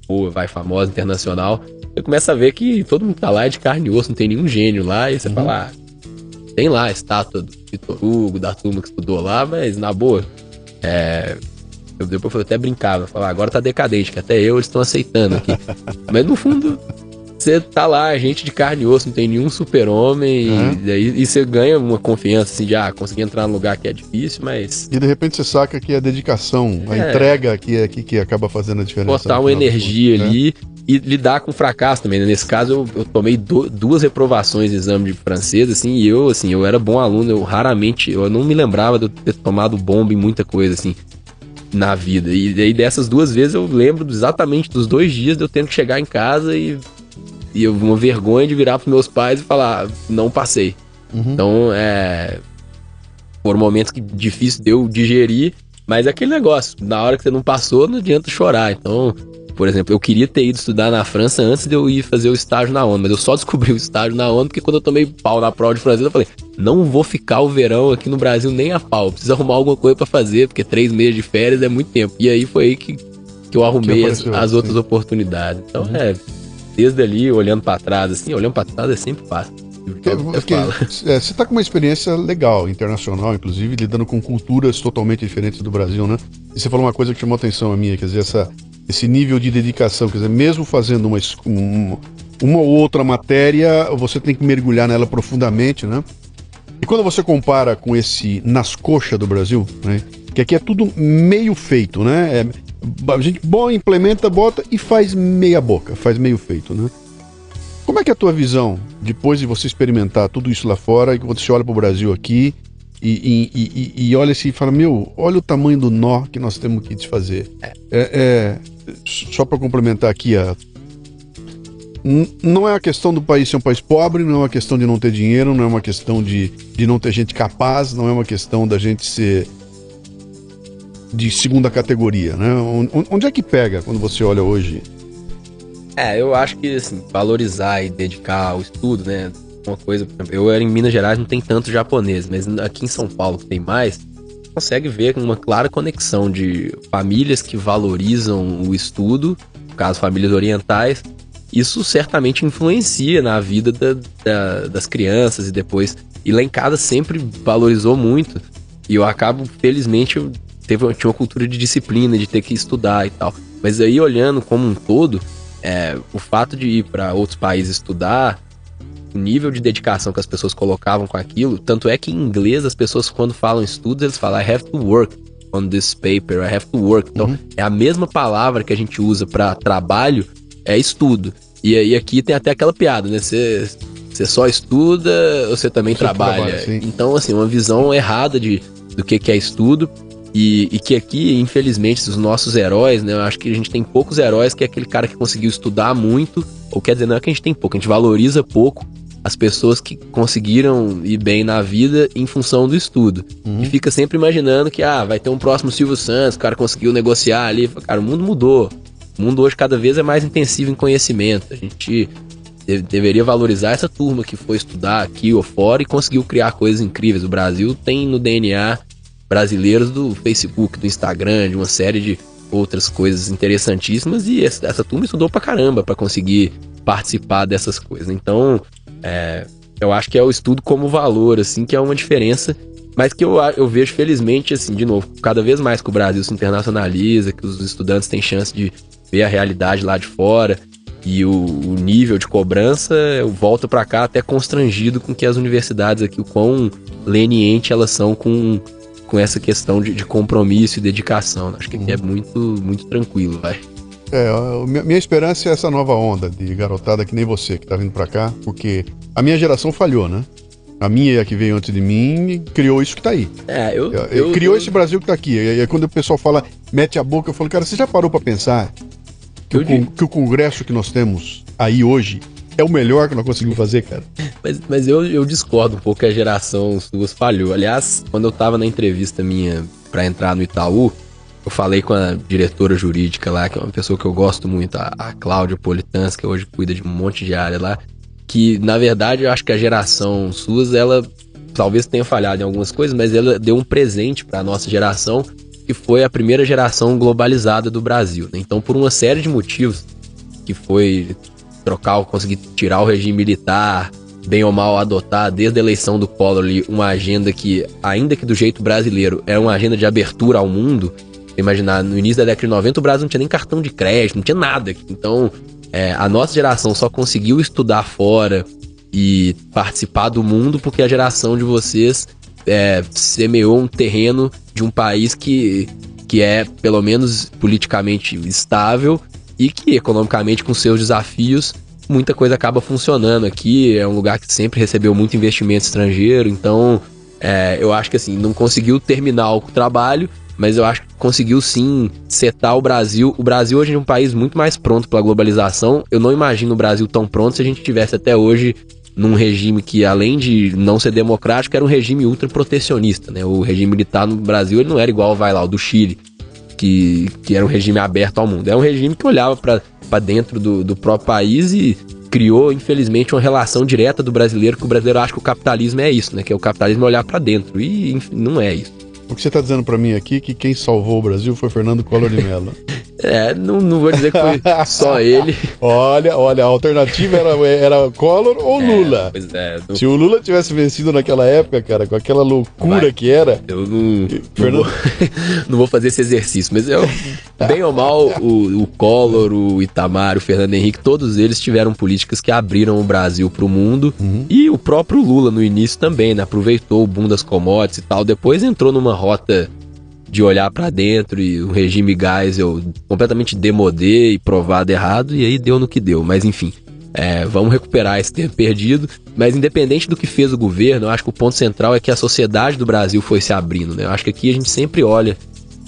B: boa, vai famosa, internacional, você começa a ver que todo mundo tá lá é de carne e osso, não tem nenhum gênio lá, e você uhum. fala, ah, tem lá a estátua do Vitor Hugo, da turma que estudou lá, mas na boa, é, eu depois eu até brincava, falava, agora tá decadente, que até eu eles estão aceitando aqui. mas no fundo, você tá lá, gente de carne e osso, não tem nenhum super-homem, uhum. e, e, e você ganha uma confiança assim de, ah, consegui entrar num lugar que é difícil, mas.
A: E de repente você saca que a dedicação, é. a entrega que, é, que, que acaba fazendo a diferença.
B: Botar uma energia né? ali e lidar com fracasso também. Né? Nesse caso, eu, eu tomei do, duas reprovações de exame de francês, assim, e eu, assim, eu era bom aluno, eu raramente, eu não me lembrava de eu ter tomado bomba em muita coisa, assim, na vida. E aí dessas duas vezes eu lembro exatamente dos dois dias de eu tendo que chegar em casa e, e eu, uma vergonha de virar pros meus pais e falar, não passei. Uhum. Então, é. Foram momentos que difícil de eu digerir, mas é aquele negócio, na hora que você não passou, não adianta chorar. Então, por exemplo, eu queria ter ido estudar na França antes de eu ir fazer o estágio na ONU, mas eu só descobri o estágio na ONU porque quando eu tomei pau na prova de francês, eu falei, não vou ficar o verão aqui no Brasil nem a pau, preciso arrumar alguma coisa para fazer, porque três meses de férias é muito tempo. E aí foi aí que, que eu arrumei que as, as, outras oportunidades. Então, uhum. é, desde ali, olhando para trás, assim, olhando para trás é sempre fácil.
A: Porque, é, você está com uma experiência legal, internacional, inclusive, lidando com culturas totalmente diferentes do Brasil, né? E você falou uma coisa que chamou atenção a minha, quer dizer, essa, esse nível de dedicação, quer dizer, mesmo fazendo uma, uma, uma ou outra matéria, você tem que mergulhar nela profundamente, né? E quando você compara com esse nas coxas do Brasil, né? Que aqui é tudo meio feito, né? É, a gente bom, implementa, bota e faz meia boca, faz meio feito, né? Como é que é a tua visão, depois de você experimentar tudo isso lá fora, e que você olha para o Brasil aqui e, e, e, e, olha assim e fala, meu, olha o tamanho do nó que nós temos que desfazer. É, é, só para complementar aqui, a, não é a questão do país ser um país pobre, não é uma questão de não ter dinheiro, não é uma questão de, de não ter gente capaz, não é uma questão da gente ser de segunda categoria, né? Onde é que pega quando você olha hoje?
B: É, eu acho que assim, valorizar e dedicar ao estudo, né? Uma coisa, eu era em Minas Gerais, não tem tanto japonês, mas aqui em São Paulo que tem mais, consegue ver uma clara conexão de famílias que valorizam o estudo, no caso famílias orientais, isso certamente influencia na vida da, da, das crianças e depois. E lá em casa sempre valorizou muito. E eu acabo, felizmente, eu teve, tinha uma cultura de disciplina, de ter que estudar e tal. Mas aí, olhando como um todo, é, o fato de ir para outros países estudar o nível de dedicação que as pessoas colocavam com aquilo. Tanto é que em inglês as pessoas, quando falam estudos, eles falam I have to work on this paper, I have to work. Então, uhum. é a mesma palavra que a gente usa para trabalho, é estudo. E aí aqui tem até aquela piada, né? Você, só estuda, você também você trabalha. trabalha então, assim, uma visão errada de, do que, que é estudo. E, e, que aqui, infelizmente, os nossos heróis, né? Eu acho que a gente tem poucos heróis que é aquele cara que conseguiu estudar muito, ou quer dizer, não é que a gente tem pouco, a gente valoriza pouco as pessoas que conseguiram ir bem na vida em função do estudo. Uhum. E fica sempre imaginando que, ah, vai ter um próximo Silvio Santos, o cara conseguiu negociar ali. Cara, o mundo mudou. O mundo hoje cada vez é mais intensivo em conhecimento. A gente deveria valorizar essa turma que foi estudar aqui ou fora e conseguiu criar coisas incríveis. O Brasil tem no DNA brasileiros do Facebook, do Instagram, de uma série de outras coisas interessantíssimas e essa, essa turma estudou pra caramba para conseguir participar dessas coisas. Então, é, eu acho que é o estudo como valor, assim, que é uma diferença, mas que eu, eu vejo felizmente, assim, de novo, cada vez mais que o Brasil se internacionaliza, que os estudantes têm chance de ver a realidade lá de fora, E o, o nível de cobrança volta para cá até constrangido com que as universidades aqui, o quão leniente elas são com, com essa questão de, de compromisso e dedicação. Acho que aqui é uhum. muito, muito tranquilo, vai.
A: É, minha esperança é essa nova onda de garotada que nem você que tá vindo para cá, porque a minha geração falhou, né? A minha e a que veio antes de mim criou isso que tá aí.
B: É, eu.
A: eu criou eu, esse Brasil que tá aqui. E aí quando o pessoal fala, mete a boca, eu falo, cara, você já parou para pensar que o, que o Congresso que nós temos aí hoje é o melhor que nós conseguimos fazer, cara.
B: Mas, mas eu, eu discordo um pouco que a geração suas falhou. Aliás, quando eu tava na entrevista minha para entrar no Itaú, eu falei com a diretora jurídica lá, que é uma pessoa que eu gosto muito, a, a Cláudia Politans, que hoje cuida de um monte de área lá que na verdade eu acho que a geração SUS, ela talvez tenha falhado em algumas coisas, mas ela deu um presente para nossa geração, que foi a primeira geração globalizada do Brasil. Né? Então, por uma série de motivos, que foi trocar, conseguir tirar o regime militar, bem ou mal adotar desde a eleição do Collor uma agenda que, ainda que do jeito brasileiro, é uma agenda de abertura ao mundo. Imaginar, no início da década de 90 o Brasil não tinha nem cartão de crédito, não tinha nada. Então, é, a nossa geração só conseguiu estudar fora e participar do mundo porque a geração de vocês é, semeou um terreno de um país que, que é, pelo menos politicamente estável e que, economicamente, com seus desafios, muita coisa acaba funcionando aqui. É um lugar que sempre recebeu muito investimento estrangeiro, então é, eu acho que assim, não conseguiu terminar o trabalho, mas eu acho que conseguiu sim setar o Brasil. O Brasil hoje é um país muito mais pronto para a globalização. Eu não imagino o Brasil tão pronto se a gente tivesse até hoje num regime que, além de não ser democrático, era um regime ultra protecionista, né? O regime militar no Brasil ele não era igual, vai lá, o do Chile, que, que era um regime aberto ao mundo. Era um regime que olhava para dentro do, do próprio país e criou, infelizmente, uma relação direta do brasileiro, que o brasileiro acha que o capitalismo é isso, né? Que é o capitalismo olhar para dentro. E enfim, não é isso.
A: O que você está dizendo para mim aqui é que quem salvou o Brasil foi Fernando Collor de Mello.
B: É, não, não vou dizer que foi só ele.
A: olha, olha, a alternativa era, era Collor ou é, Lula. Pois é. Não... Se o Lula tivesse vencido naquela época, cara, com aquela loucura Vai. que era.
B: Eu não. Fernando... Não, vou, não vou fazer esse exercício, mas eu, bem ou mal, o, o Collor, o Itamar, o Fernando Henrique, todos eles tiveram políticas que abriram o Brasil para o mundo. Uhum. E o próprio Lula, no início também, né? Aproveitou o boom das commodities e tal. Depois entrou numa rota de olhar para dentro e o regime Geisel completamente demodê e provado errado, e aí deu no que deu. Mas enfim, é, vamos recuperar esse tempo perdido. Mas independente do que fez o governo, eu acho que o ponto central é que a sociedade do Brasil foi se abrindo. Né? Eu acho que aqui a gente sempre olha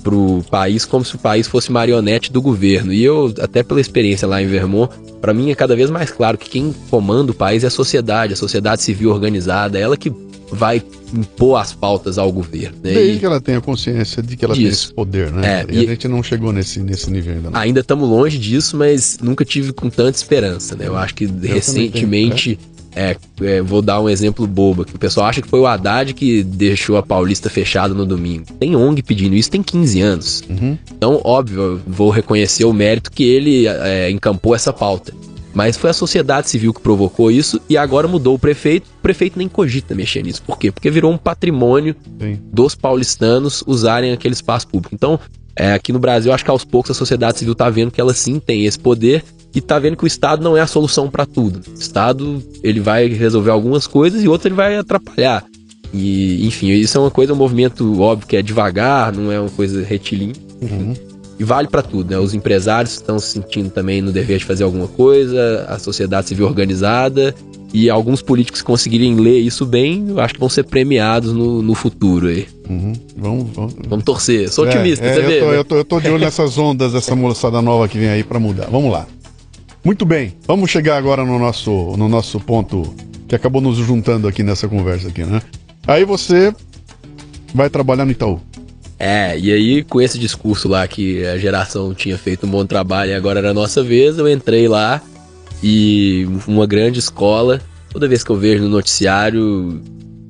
B: pro país como se o país fosse marionete do governo. E eu, até pela experiência lá em Vermont, para mim é cada vez mais claro que quem comanda o país é a sociedade, a sociedade civil organizada, ela que vai impor as pautas ao governo. Né?
A: Desde e... que ela tenha consciência de que ela disso. tem esse poder, né? É, e, e, a gente não chegou nesse, nesse nível ainda. Não.
B: Ainda estamos longe disso, mas nunca tive com tanta esperança, né? Eu acho que Eu recentemente. É, é, vou dar um exemplo bobo, que o pessoal acha que foi o Haddad que deixou a Paulista fechada no domingo. Tem ONG pedindo isso, tem 15 anos. Uhum. Então, óbvio, vou reconhecer o mérito que ele é, encampou essa pauta. Mas foi a sociedade civil que provocou isso e agora mudou o prefeito. O prefeito nem cogita mexer nisso. Por quê? Porque virou um patrimônio Sim. dos paulistanos usarem aquele espaço público. Então, é, aqui no Brasil, acho que aos poucos a sociedade civil está vendo que ela sim tem esse poder e está vendo que o Estado não é a solução para tudo. O Estado ele vai resolver algumas coisas e outras ele vai atrapalhar. E, enfim, isso é uma coisa, um movimento óbvio que é devagar, não é uma coisa retilínea. Uhum. E vale para tudo, né? Os empresários estão se sentindo também no dever de fazer alguma coisa, a sociedade civil organizada e alguns políticos que conseguirem ler isso bem, eu acho que vão ser premiados no, no futuro aí. Uhum. Vamos, vamos. vamos torcer. Sou é, otimista, é,
A: você eu vê. Tô, né? eu, tô, eu tô de olho nessas ondas, essa moçada nova que vem aí para mudar. Vamos lá. Muito bem, vamos chegar agora no nosso, no nosso ponto que acabou nos juntando aqui nessa conversa aqui, né? Aí você vai trabalhar no Itaú.
B: É, e aí com esse discurso lá que a geração tinha feito um bom trabalho e agora era a nossa vez, eu entrei lá e uma grande escola. Toda vez que eu vejo no noticiário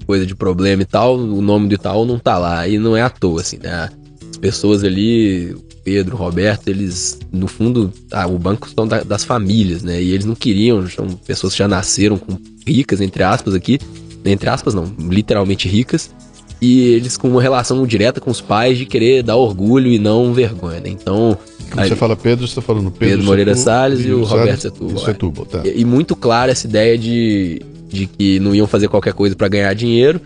B: coisa de problema e tal, o nome do Itaú não tá lá. E não é à toa, assim, né? As pessoas ali, Pedro, Roberto, eles, no fundo, ah, o banco são da, das famílias, né? E eles não queriam, são pessoas que já nasceram com ricas, entre aspas, aqui. Entre aspas, não, literalmente ricas e eles com uma relação direta com os pais de querer dar orgulho e não vergonha, né? Então,
A: Quando você fala Pedro, você está falando Pedro,
B: Pedro Moreira Salles e o Roberto Setúbal.
A: É. Setúbal tá.
B: e, e muito clara essa ideia de, de que não iam fazer qualquer coisa para ganhar dinheiro.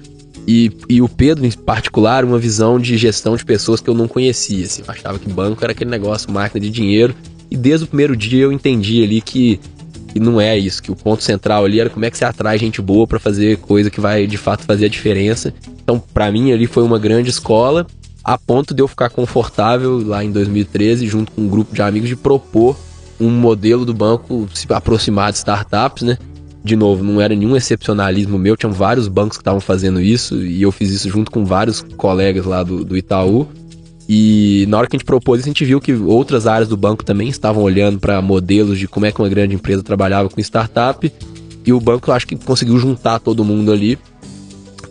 B: E, e o Pedro, em particular, uma visão de gestão de pessoas que eu não conhecia. Assim. Eu achava que banco era aquele negócio, máquina de dinheiro. E desde o primeiro dia eu entendi ali que, que não é isso, que o ponto central ali era como é que você atrai gente boa para fazer coisa que vai de fato fazer a diferença. Então, para mim, ali foi uma grande escola, a ponto de eu ficar confortável lá em 2013, junto com um grupo de amigos, de propor um modelo do banco se aproximar de startups, né? De novo, não era nenhum excepcionalismo meu, tinham vários bancos que estavam fazendo isso, e eu fiz isso junto com vários colegas lá do, do Itaú. E na hora que a gente propôs isso, a gente viu que outras áreas do banco também estavam olhando para modelos de como é que uma grande empresa trabalhava com startup. E o banco, eu acho que conseguiu juntar todo mundo ali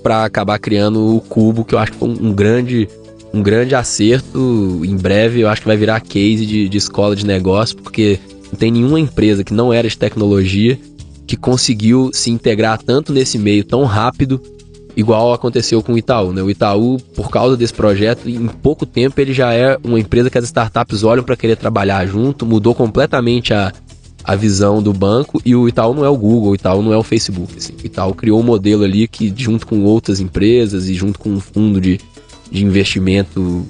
B: para acabar criando o Cubo, que eu acho que foi um grande, um grande acerto. Em breve, eu acho que vai virar case de, de escola de negócio, porque não tem nenhuma empresa que não era de tecnologia que conseguiu se integrar tanto nesse meio tão rápido igual aconteceu com o Itaú, né? O Itaú, por causa desse projeto, em pouco tempo ele já é uma empresa que as startups olham para querer trabalhar junto, mudou completamente a, a visão do banco e o Itaú não é o Google, o Itaú não é o Facebook. Assim. O Itaú criou um modelo ali que, junto com outras empresas e junto com um fundo de, de investimento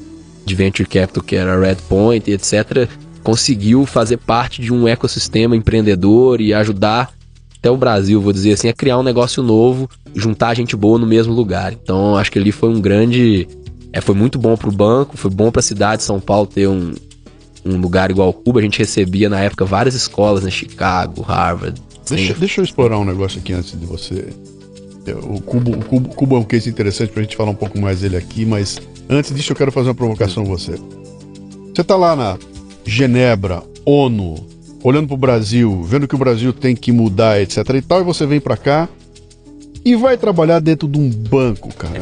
B: de venture capital que era Redpoint, etc., conseguiu fazer parte de um ecossistema empreendedor e ajudar até o Brasil, vou dizer assim, a criar um negócio novo, juntar gente boa no mesmo lugar. Então, acho que ali foi um grande. É, foi muito bom para o banco, foi bom para a cidade de São Paulo ter um, um lugar igual ao Cuba. A gente recebia na época várias escolas, né? Chicago, Harvard.
A: Deixa, deixa eu explorar um negócio aqui antes de você. O Cubo, o Cubo, o Cubo é um case interessante para a gente falar um pouco mais dele aqui, mas antes disso eu quero fazer uma provocação a você. Você está lá na Genebra, ONU, olhando para o Brasil, vendo que o Brasil tem que mudar, etc e tal, e você vem para cá e vai trabalhar dentro de um banco, cara.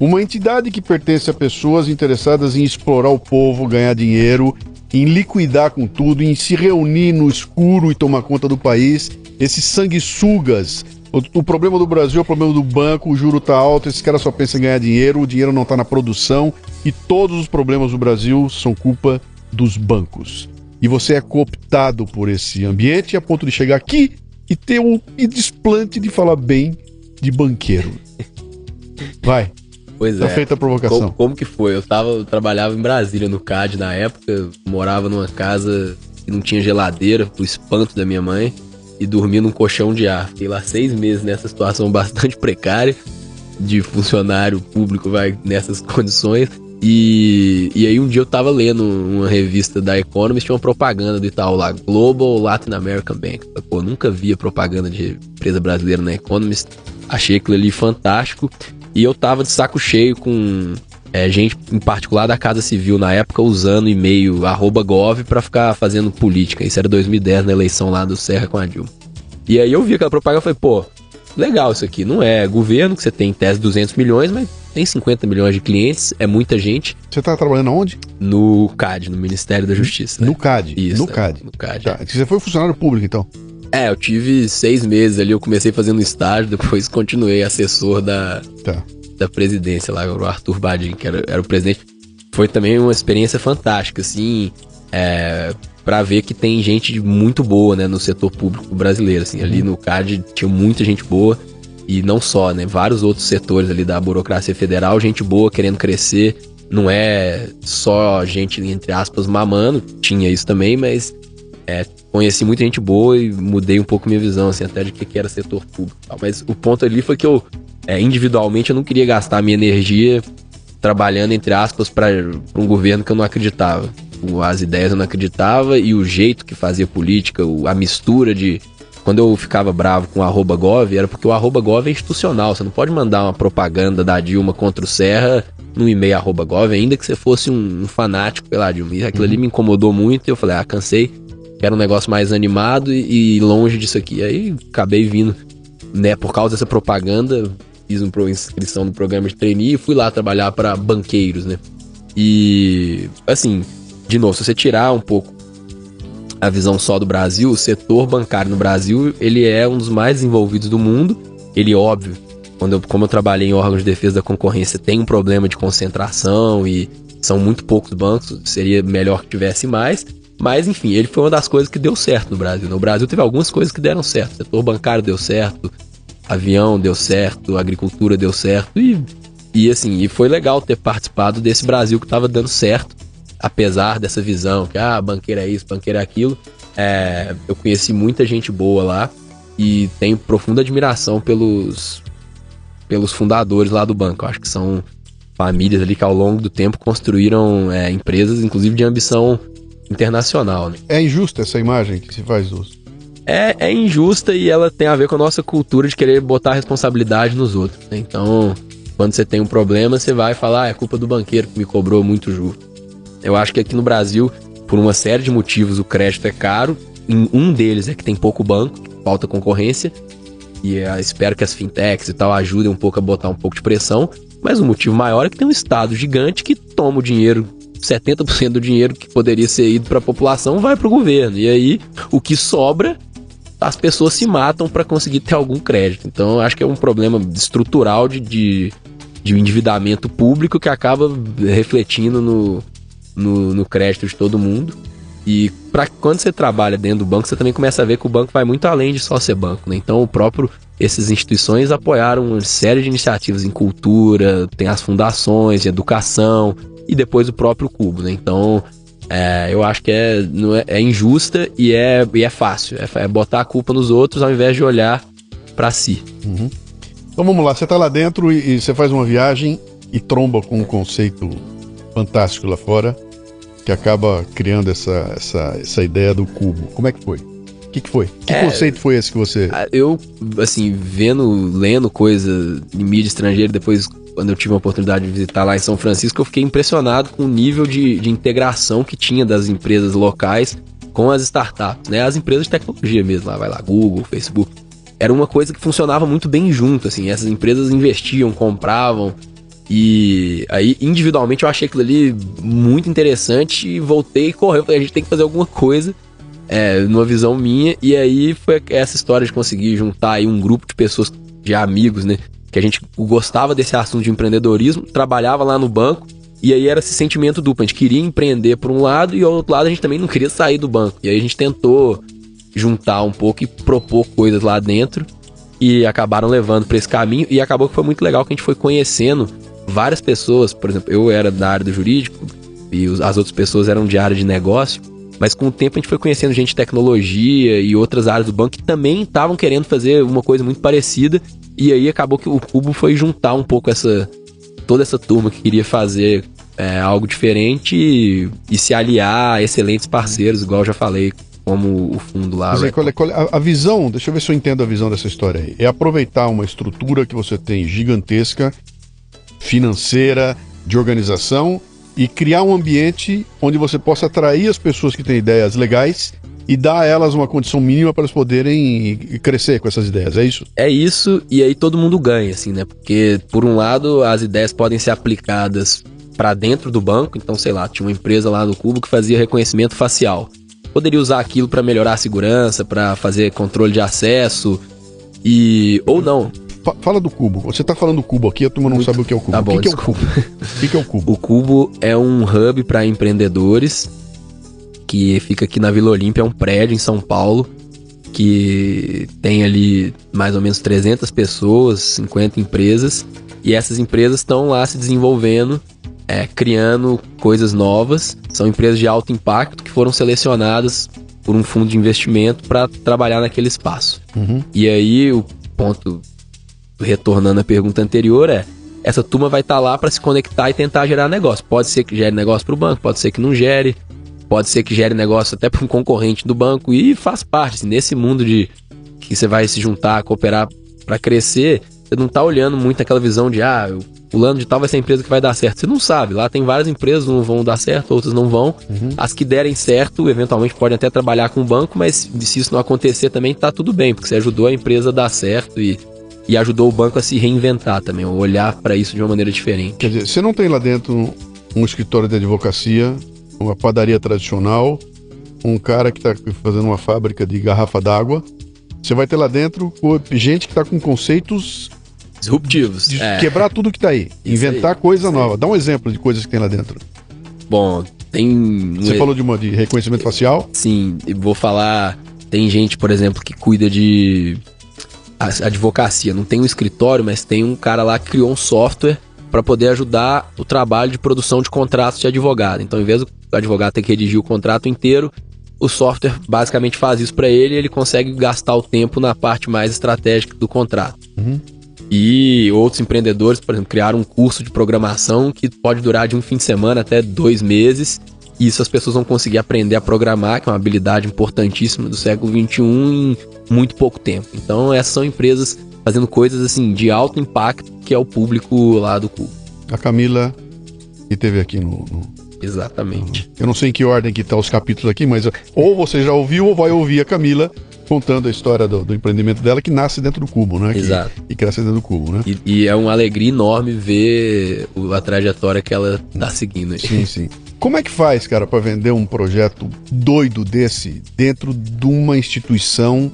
A: Uma entidade que pertence a pessoas interessadas em explorar o povo, ganhar dinheiro, em liquidar com tudo, em se reunir no escuro e tomar conta do país. Esses sanguessugas. O, o problema do Brasil é o problema do banco, o juro tá alto, esse cara só pensa em ganhar dinheiro, o dinheiro não tá na produção e todos os problemas do Brasil são culpa dos bancos e você é cooptado por esse ambiente a ponto de chegar aqui e ter um desplante de falar bem de banqueiro. Vai.
B: Pois
A: tá
B: é.
A: feita a provocação.
B: Como, como, que foi? Eu, tava, eu trabalhava em Brasília, no CAD, na época. Morava numa casa que não tinha geladeira, pro espanto da minha mãe. E dormia num colchão de ar. Fiquei lá seis meses nessa situação bastante precária. De funcionário público, vai nessas condições. E, e aí um dia eu tava lendo uma revista da Economist, tinha uma propaganda do Itaú lá, Global Latin American Bank. Pô, nunca via propaganda de empresa brasileira na Economist. Achei aquilo ali fantástico. E eu tava de saco cheio com é, gente, em particular da Casa Civil, na época, usando e-mail arroba gov pra ficar fazendo política. Isso era 2010, na eleição lá do Serra com a Dilma. E aí eu vi aquela propaganda e falei, pô, legal isso aqui. Não é governo, que você tem em tese 200 milhões, mas tem 50 milhões de clientes, é muita gente.
A: Você tá trabalhando onde?
B: No CAD, no Ministério da Justiça.
A: No CAD?
B: Isso.
A: No CAD.
B: No CAD.
A: Tá. Você foi funcionário público, então?
B: É, eu tive seis meses ali, eu comecei fazendo estágio, depois continuei assessor da,
A: tá.
B: da presidência lá, o Arthur Badin, que era, era o presidente. Foi também uma experiência fantástica, assim, é, para ver que tem gente muito boa, né, no setor público brasileiro, assim, ali no CAD tinha muita gente boa, e não só, né, vários outros setores ali da burocracia federal, gente boa querendo crescer, não é só gente, entre aspas, mamando, tinha isso também, mas é, conheci muita gente boa e mudei um pouco minha visão, assim, até de que, era setor público. Mas o ponto ali foi que eu, é, individualmente, eu não queria gastar minha energia trabalhando, entre aspas, para um governo que eu não acreditava. As ideias eu não acreditava e o jeito que fazia política, a mistura de. Quando eu ficava bravo com o arroba gov, era porque o arroba gov é institucional. Você não pode mandar uma propaganda da Dilma contra o Serra no e-mail arroba gov, ainda que você fosse um, fanático pela Dilma. E aquilo ali me incomodou muito e eu falei, ah, cansei Quero um negócio mais animado e, e longe disso aqui. Aí acabei vindo, né, por causa dessa propaganda, fiz uma inscrição no programa de trainee e fui lá trabalhar para banqueiros, né? E, assim, de novo, se você tirar um pouco a visão só do Brasil, o setor bancário no Brasil, ele é um dos mais desenvolvidos do mundo. Ele, óbvio, quando eu, como eu trabalhei em órgãos de defesa da concorrência, tem um problema de concentração e são muito poucos bancos, seria melhor que tivesse mais. Mas, enfim, ele foi uma das coisas que deu certo no Brasil. No Brasil teve algumas coisas que deram certo. O setor bancário deu certo, avião deu certo, agricultura deu certo e, e assim, e foi legal ter participado desse Brasil que estava dando certo, apesar dessa visão que, ah, banqueiro é isso, banqueiro é aquilo. É, eu conheci muita gente boa lá e tenho profunda admiração pelos, pelos fundadores lá do banco. Eu acho que são famílias ali que ao longo do tempo construíram é, empresas, inclusive de ambição internacional. Né?
A: É injusta essa imagem que se faz dos.
B: É, é injusta e ela tem a ver com a nossa cultura de querer botar responsabilidade nos outros. Né? Então, quando você tem um problema, você vai falar, ah, é culpa do banqueiro que me cobrou muito juro. Eu acho que aqui no Brasil, por uma série de motivos, o crédito é caro. Um deles é que tem pouco banco, falta concorrência. E eu espero que as fintechs e tal ajudem um pouco a botar um pouco de pressão. Mas o motivo maior é que tem um Estado gigante que toma o dinheiro 70% do dinheiro que poderia ser ido para a população vai para o governo. E aí, o que sobra, as pessoas se matam para conseguir ter algum crédito. Então, acho que é um problema estrutural de, de, de endividamento público que acaba refletindo no, no, no crédito de todo mundo. E para quando você trabalha dentro do banco, você também começa a ver que o banco vai muito além de só ser banco. Né? Então, o próprio essas instituições apoiaram uma série de iniciativas em cultura, tem as fundações de educação, e depois o próprio cubo, né? Então, é, eu acho que é, é, é, injusta e é, e é fácil. É, é, botar a culpa nos outros ao invés de olhar para si.
A: Uhum. Então vamos lá, você tá lá dentro e, e, você faz uma viagem e tromba com um conceito fantástico lá fora que acaba criando essa, essa, essa ideia do cubo. Como é que foi? O que, que foi? Que é, conceito foi esse que você.
B: Eu, assim, vendo, lendo coisa em mídia estrangeira, depois quando eu tive a oportunidade de visitar lá em São Francisco, eu fiquei impressionado com o nível de, de integração que tinha das empresas locais com as startups, né? As empresas de tecnologia mesmo, lá vai lá, Google, Facebook. Era uma coisa que funcionava muito bem junto, assim. Essas empresas investiam, compravam. E aí, individualmente, eu achei aquilo ali muito interessante e voltei e correu. Falei, a gente tem que fazer alguma coisa, é, numa visão minha. E aí foi essa história de conseguir juntar aí um grupo de pessoas, de amigos, né? que a gente gostava desse assunto de empreendedorismo, trabalhava lá no banco e aí era esse sentimento duplo. A gente queria empreender por um lado e ao outro lado a gente também não queria sair do banco. E aí a gente tentou juntar um pouco e propor coisas lá dentro e acabaram levando para esse caminho e acabou que foi muito legal que a gente foi conhecendo várias pessoas, por exemplo, eu era da área do jurídico e as outras pessoas eram de área de negócio, mas com o tempo a gente foi conhecendo gente de tecnologia e outras áreas do banco que também estavam querendo fazer uma coisa muito parecida e aí acabou que o Cubo foi juntar um pouco essa toda essa turma que queria fazer é, algo diferente e, e, se aliar a excelentes parceiros, igual eu já falei, como o fundo lá.
A: Dizer, qual é, qual é, a, a, visão, deixa eu ver se eu entendo a visão dessa história aí. É aproveitar uma estrutura que você tem gigantesca, financeira, de organização, e criar um ambiente onde você possa atrair as pessoas que têm ideias legais e dar a elas uma condição mínima para elas poderem crescer com essas ideias, é isso?
B: É isso, e aí todo mundo ganha, assim, né? Porque, por um lado, as ideias podem ser aplicadas para dentro do banco, então, sei lá, tinha uma empresa lá no Cubo que fazia reconhecimento facial. Poderia usar aquilo para melhorar a segurança, para fazer controle de acesso e ou não.
A: Fala do cubo. Você tá falando do cubo aqui, a turma não Muito... sabe o que é o cubo.
B: Tá bom,
A: o que,
B: que é o cubo?
A: o que, que é o cubo?
B: O cubo é um hub para empreendedores que fica aqui na Vila Olímpia, é um prédio em São Paulo, que tem ali mais ou menos 300 pessoas, 50 empresas, e essas empresas estão lá se desenvolvendo, é, criando coisas novas. São empresas de alto impacto que foram selecionadas por um fundo de investimento para trabalhar naquele espaço. Uhum. E aí, o ponto, retornando à pergunta anterior, é: essa turma vai estar tá lá para se conectar e tentar gerar negócio. Pode ser que gere negócio para o banco, pode ser que não gere, pode ser que gere negócio até para um concorrente do banco e faz parte. Assim, nesse mundo de que você vai se juntar, cooperar para crescer, você não tá olhando muito aquela visão de, ah, o fulano de tal vai ser a empresa que vai dar certo. Você não sabe. Lá tem várias empresas, não vão dar certo, outras não vão. Uhum. As que derem certo, eventualmente podem até trabalhar com o banco, mas se isso não acontecer também tá tudo bem, porque você ajudou a empresa a dar certo e, e ajudou o banco a se reinventar também, olhar para isso de uma maneira diferente.
A: Quer dizer, você não tem lá dentro um escritório de advocacia uma padaria tradicional, um cara que está fazendo uma fábrica de garrafa d'água. Você vai ter lá dentro gente que está com conceitos
B: disruptivos.
A: De é. quebrar tudo que está aí, Isso inventar aí. coisa nova. Aí. Dá um exemplo de coisas que tem lá dentro.
B: bom, tem.
A: Você falou de uma de reconhecimento facial?
B: Sim, vou falar. Tem gente, por exemplo, que cuida de advocacia. Não tem um escritório, mas tem um cara lá que criou um software para poder ajudar o trabalho de produção de contratos de advogado. Então, em vez do advogado ter que redigir o contrato inteiro, o software basicamente faz isso para ele e ele consegue gastar o tempo na parte mais estratégica do contrato. Uhum. E outros empreendedores, por exemplo, criaram um curso de programação que pode durar de um fim de semana até dois meses. E isso as pessoas vão conseguir aprender a programar, que é uma habilidade importantíssima do século XXI, em muito pouco tempo. Então, essas são empresas fazendo coisas assim de alto impacto, que é o público lá do Cubo.
A: A Camila, que teve aqui no, no
B: Exatamente.
A: Eu não sei em que ordem que tá os capítulos aqui, mas ou você já ouviu ou vai ouvir a Camila contando a história do, do empreendimento dela que nasce dentro do cubo, né?
B: Exato.
A: Que, e cresce dentro do cubo, né?
B: E, e, é uma alegria enorme ver a trajetória que ela tá seguindo.
A: Sim, sim. Como é que faz, cara, para vender um projeto doido desse dentro de uma instituição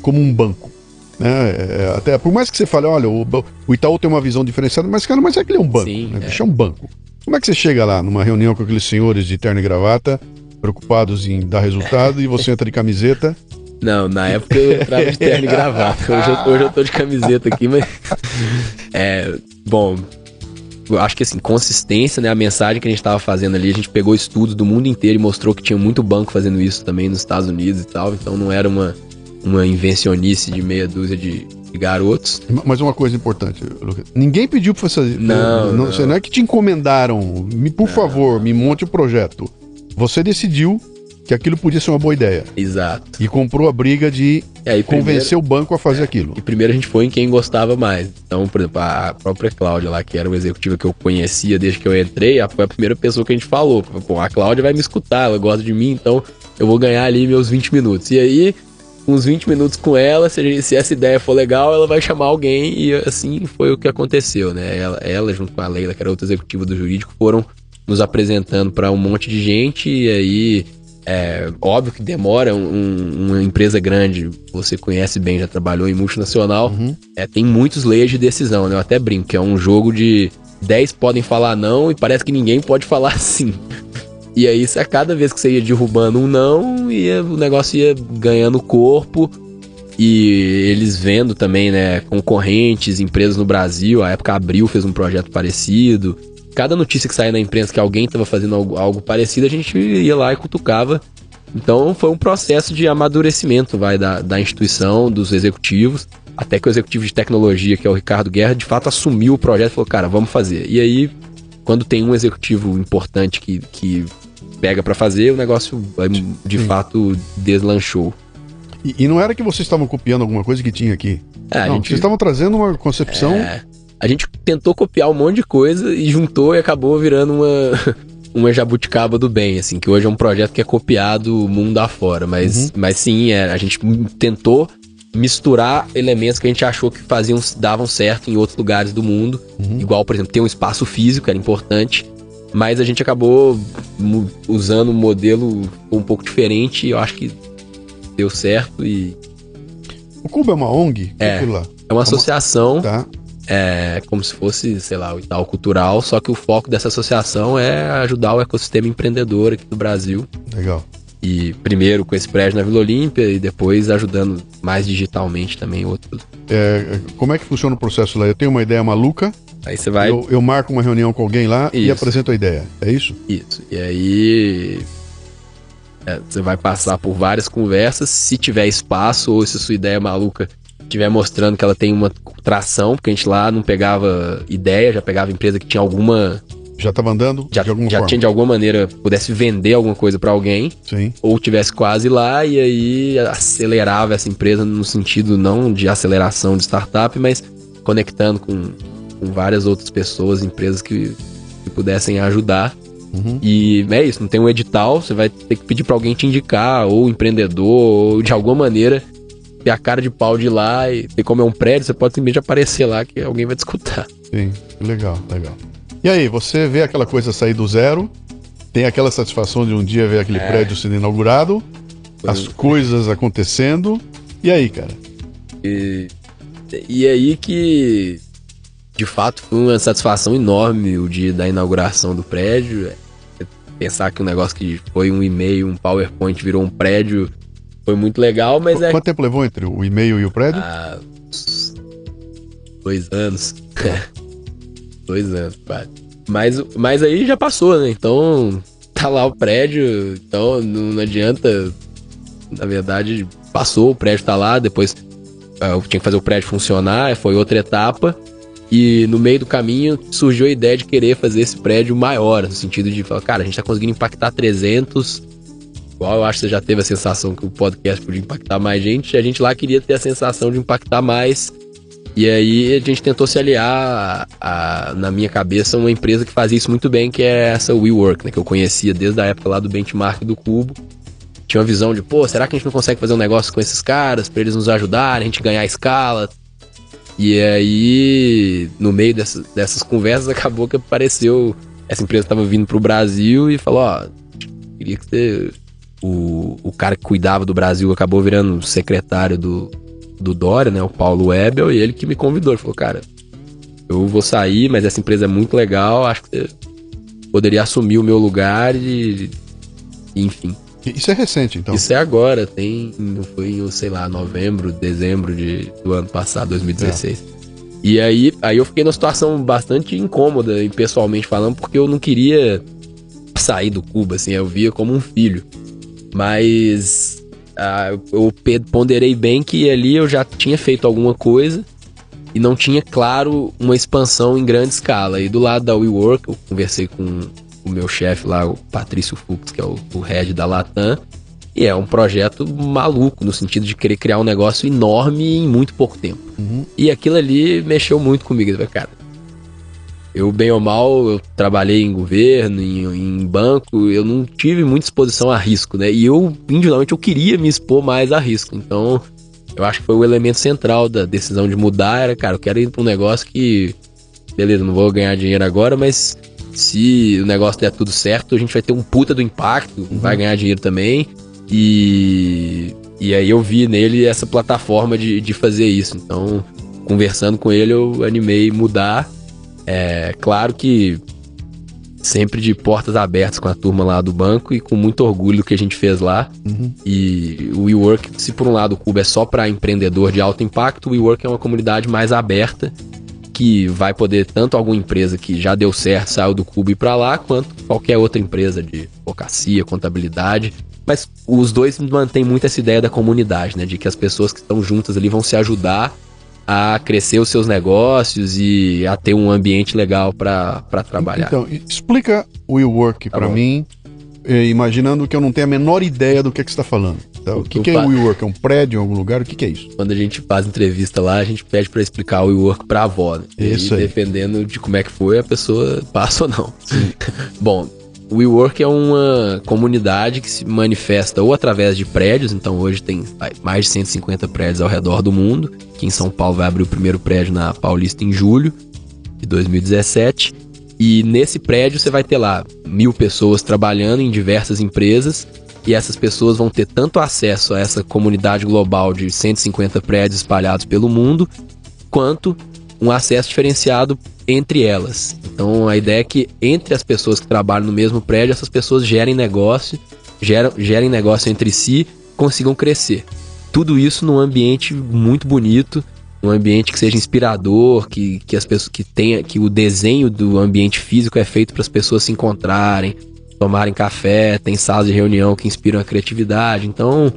A: como um banco? Né? É, até por mais que você fale, olha, o, o, Itaú tem uma visão diferenciada, mas cara, mas é que ele é um banco, Sim, né? É. é um banco. Como é que você chega lá numa reunião com aqueles senhores de terno e gravata, preocupados em dar resultado, e você entra de camiseta?
B: Não, na época eu entrava de terno e gravata. Hoje eu, hoje eu tô de camiseta aqui, mas. É. Bom, acho que assim, consistência, né? A mensagem que a gente estava fazendo ali, a gente pegou estudos do mundo inteiro e mostrou que tinha muito banco fazendo isso também nos Estados Unidos e tal. Então não era uma, uma invencionice de meia dúzia de, garotos.
A: Mas uma coisa importante, Lucas. Ninguém pediu pra você.
B: Não.
A: Não, não. não é que te encomendaram. Me, por não. favor, me monte o projeto. Você decidiu que aquilo podia ser uma boa ideia.
B: Exato.
A: E comprou a briga de é, convencer primeiro, o banco a fazer é, aquilo.
B: E primeiro a gente foi em quem gostava mais. Então, por exemplo, a própria Cláudia lá, que era uma executiva que eu conhecia desde que eu entrei, foi a primeira pessoa que a gente falou. Pô, a Cláudia vai me escutar, ela gosta de mim, então eu vou ganhar ali meus 20 minutos. E aí, uns 20 minutos com ela, se, se essa ideia for legal, ela vai chamar alguém, e assim foi o que aconteceu, né? Ela, ela junto com a Leila, que era outra executiva do jurídico, foram nos apresentando para um monte de gente, e aí é óbvio que demora um, uma empresa grande, você conhece bem, já trabalhou em multinacional, uhum. é, tem muitos layers de decisão, né? Eu até brinco, que é um jogo de 10 podem falar não e parece que ninguém pode falar sim. E aí, a cada vez que você ia derrubando um não, ia, o negócio ia ganhando corpo. E eles vendo também, né, concorrentes, empresas no Brasil, a época Abril fez um projeto parecido cada notícia que saía na imprensa que alguém estava fazendo algo, algo, parecido, a gente ia lá e cutucava. Então foi um processo de amadurecimento vai, da, da instituição, dos executivos, até que o executivo de tecnologia, que é o Ricardo Guerra, de fato assumiu o projeto e falou, cara, vamos fazer. E aí, quando tem um executivo importante que, que pega para fazer, o negócio de Sim. fato deslanchou.
A: E, e, não era que vocês estavam copiando alguma coisa que tinha aqui. É, não, gente... vocês estavam trazendo uma concepção é
B: a gente tentou copiar um monte de coisa e juntou e acabou virando uma, uma jabuticaba do bem, assim, que hoje é um projeto que é copiado mundo afora. Mas, uhum. mas sim, é, a gente tentou misturar elementos que a gente achou que faziam, davam certo em outros lugares do mundo. Uhum. Igual, por exemplo, ter um espaço físico, era importante. Mas a gente acabou usando um modelo um pouco diferente e eu acho que deu certo e.
A: O Cuba é uma ONG?
B: É, é, é uma associação. Tá é como se fosse, sei lá, o Itaú Cultural, só que o foco dessa associação é ajudar o ecossistema empreendedor aqui do Brasil.
A: Legal.
B: E primeiro com esse prédio na Vila Olímpia e depois ajudando mais digitalmente também outros.
A: É, como é que funciona o processo lá? Eu tenho uma ideia maluca.
B: Aí você vai.
A: Eu, eu marco uma reunião com alguém lá isso. e apresento a ideia. É isso?
B: Isso. E aí. É, você vai passar por várias conversas. Se tiver espaço ou se sua ideia é maluca estiver mostrando que ela tem uma tração, porque a gente lá não pegava ideia, já pegava empresa que tinha alguma.
A: Já estava andando?
B: Já,
A: de alguma
B: já
A: forma.
B: tinha de alguma maneira, pudesse vender alguma coisa para alguém.
A: Sim.
B: Ou tivesse quase lá e aí acelerava essa empresa no sentido não de aceleração de startup, mas conectando com, com várias outras pessoas, empresas que, que pudessem ajudar. Uhum. E é isso, não tem um edital, você vai ter que pedir para alguém te indicar, ou empreendedor, ou de alguma maneira ter a cara de pau de lá e, e como é um prédio, você pode simplesmente aparecer lá que alguém vai te escutar.
A: Sim, legal, legal. E aí, você vê aquela coisa sair do zero, tem aquela satisfação de um dia ver aquele é. prédio sendo inaugurado, as coisas acontecendo. E aí, cara?
B: E, e aí que de fato foi uma satisfação enorme o dia da inauguração do prédio. pensar que um negócio que foi um e-mail, um PowerPoint virou um prédio, foi muito legal, mas
A: Qu
B: é.
A: Quanto tempo levou entre o e-mail e o prédio?
B: Ah, dois anos. dois anos, quase. Mas, mas aí já passou, né? Então tá lá o prédio, então não, não adianta. Na verdade, passou, o prédio tá lá, depois ah, eu tinha que fazer o prédio funcionar, foi outra etapa. E no meio do caminho surgiu a ideia de querer fazer esse prédio maior, no sentido de falar, cara, a gente tá conseguindo impactar 300. Igual eu acho que você já teve a sensação que o podcast podia impactar mais gente, a gente lá queria ter a sensação de impactar mais. E aí a gente tentou se aliar, a, a- na minha cabeça, uma empresa que fazia isso muito bem, que é essa WeWork, né? Que eu conhecia desde a época lá do benchmark do Cubo. Tinha uma visão de, pô, será que a gente não consegue fazer um negócio com esses caras, pra eles nos ajudarem, a gente ganhar escala? E aí, no meio dessas, dessas conversas, acabou que apareceu. Essa empresa estava vindo pro Brasil e falou: Ó, queria que você. O, o cara que cuidava do Brasil acabou virando secretário do, do Dória, né? O Paulo Webel, e ele que me convidou. Ele falou: Cara, eu vou sair, mas essa empresa é muito legal, acho que você poderia assumir o meu lugar e. Enfim.
A: Isso é recente, então.
B: Isso é agora, tem. Foi em, sei lá, novembro, dezembro de, do ano passado, 2016. E aí, aí eu fiquei numa situação bastante incômoda, e pessoalmente falando, porque eu não queria sair do Cuba, assim, eu via como um filho. Mas ah, eu ponderei bem que ali eu já tinha feito alguma coisa e não tinha, claro, uma expansão em grande escala. E do lado da WeWork, eu conversei com o meu chefe lá, o Patrício Fux, que é o, o head da Latam, e é um projeto maluco, no sentido de querer criar um negócio enorme em muito pouco tempo. E aquilo ali mexeu muito comigo. Cara, eu, bem ou mal, eu trabalhei em governo, em, em banco, eu não tive muita exposição a risco, né? E eu, individualmente, eu queria me expor mais a risco. Então, eu acho que foi o elemento central da decisão de mudar, era, cara, eu quero ir pra um negócio que, beleza, não vou ganhar dinheiro agora, mas se o negócio der tudo certo, a gente vai ter um puta do impacto, vai ganhar dinheiro também. E, e aí eu vi nele essa plataforma de, de fazer isso. Então, conversando com ele, eu animei mudar. É claro que sempre de portas abertas com a turma lá do banco e com muito orgulho do que a gente fez lá. E o WeWork, se por um lado o Cuba é só para empreendedor de alto impacto, o WeWork é uma comunidade mais aberta que vai poder tanto alguma empresa que já deu certo, saiu do Cuba e para lá, quanto qualquer outra empresa de advocacia, contabilidade. Mas os dois mantêm muito essa ideia da comunidade, né? De que as pessoas que estão juntas ali vão se ajudar a crescer os seus negócios e a ter um ambiente legal para trabalhar.
A: Então, explica o WeWork
B: Tá
A: pra
B: bom.
A: mim, eh, imaginando que eu não tenho a menor ideia do que, é que você está falando. Então, o que, que é o WeWork? É um prédio em algum lugar? O que, que é isso?
B: Quando a gente faz entrevista lá, a gente pede para explicar o WeWork pra avó, né?
A: Isso
B: e
A: aí.
B: dependendo de como é que foi, a pessoa passa ou não. Bom, o WeWork é uma comunidade que se manifesta ou através de prédios, então hoje tem ai, mais de 150 prédios ao redor do mundo. Aqui em São Paulo vai abrir o primeiro prédio na Paulista em julho de 2017. E nesse prédio você vai ter lá mil pessoas trabalhando em diversas empresas. E essas pessoas vão ter tanto acesso a essa comunidade global de 150 prédios espalhados pelo mundo, quanto um acesso diferenciado entre elas. Então a ideia é que entre as pessoas que trabalham no mesmo prédio, essas pessoas gerem negócio, geram, gerem negócio entre si, consigam crescer. Tudo isso num ambiente muito bonito, um ambiente que seja inspirador, que, que as pessoas que tenha, que o desenho do ambiente físico é feito para as pessoas se encontrarem, tomarem café, tem salas de reunião que inspiram a criatividade. Então,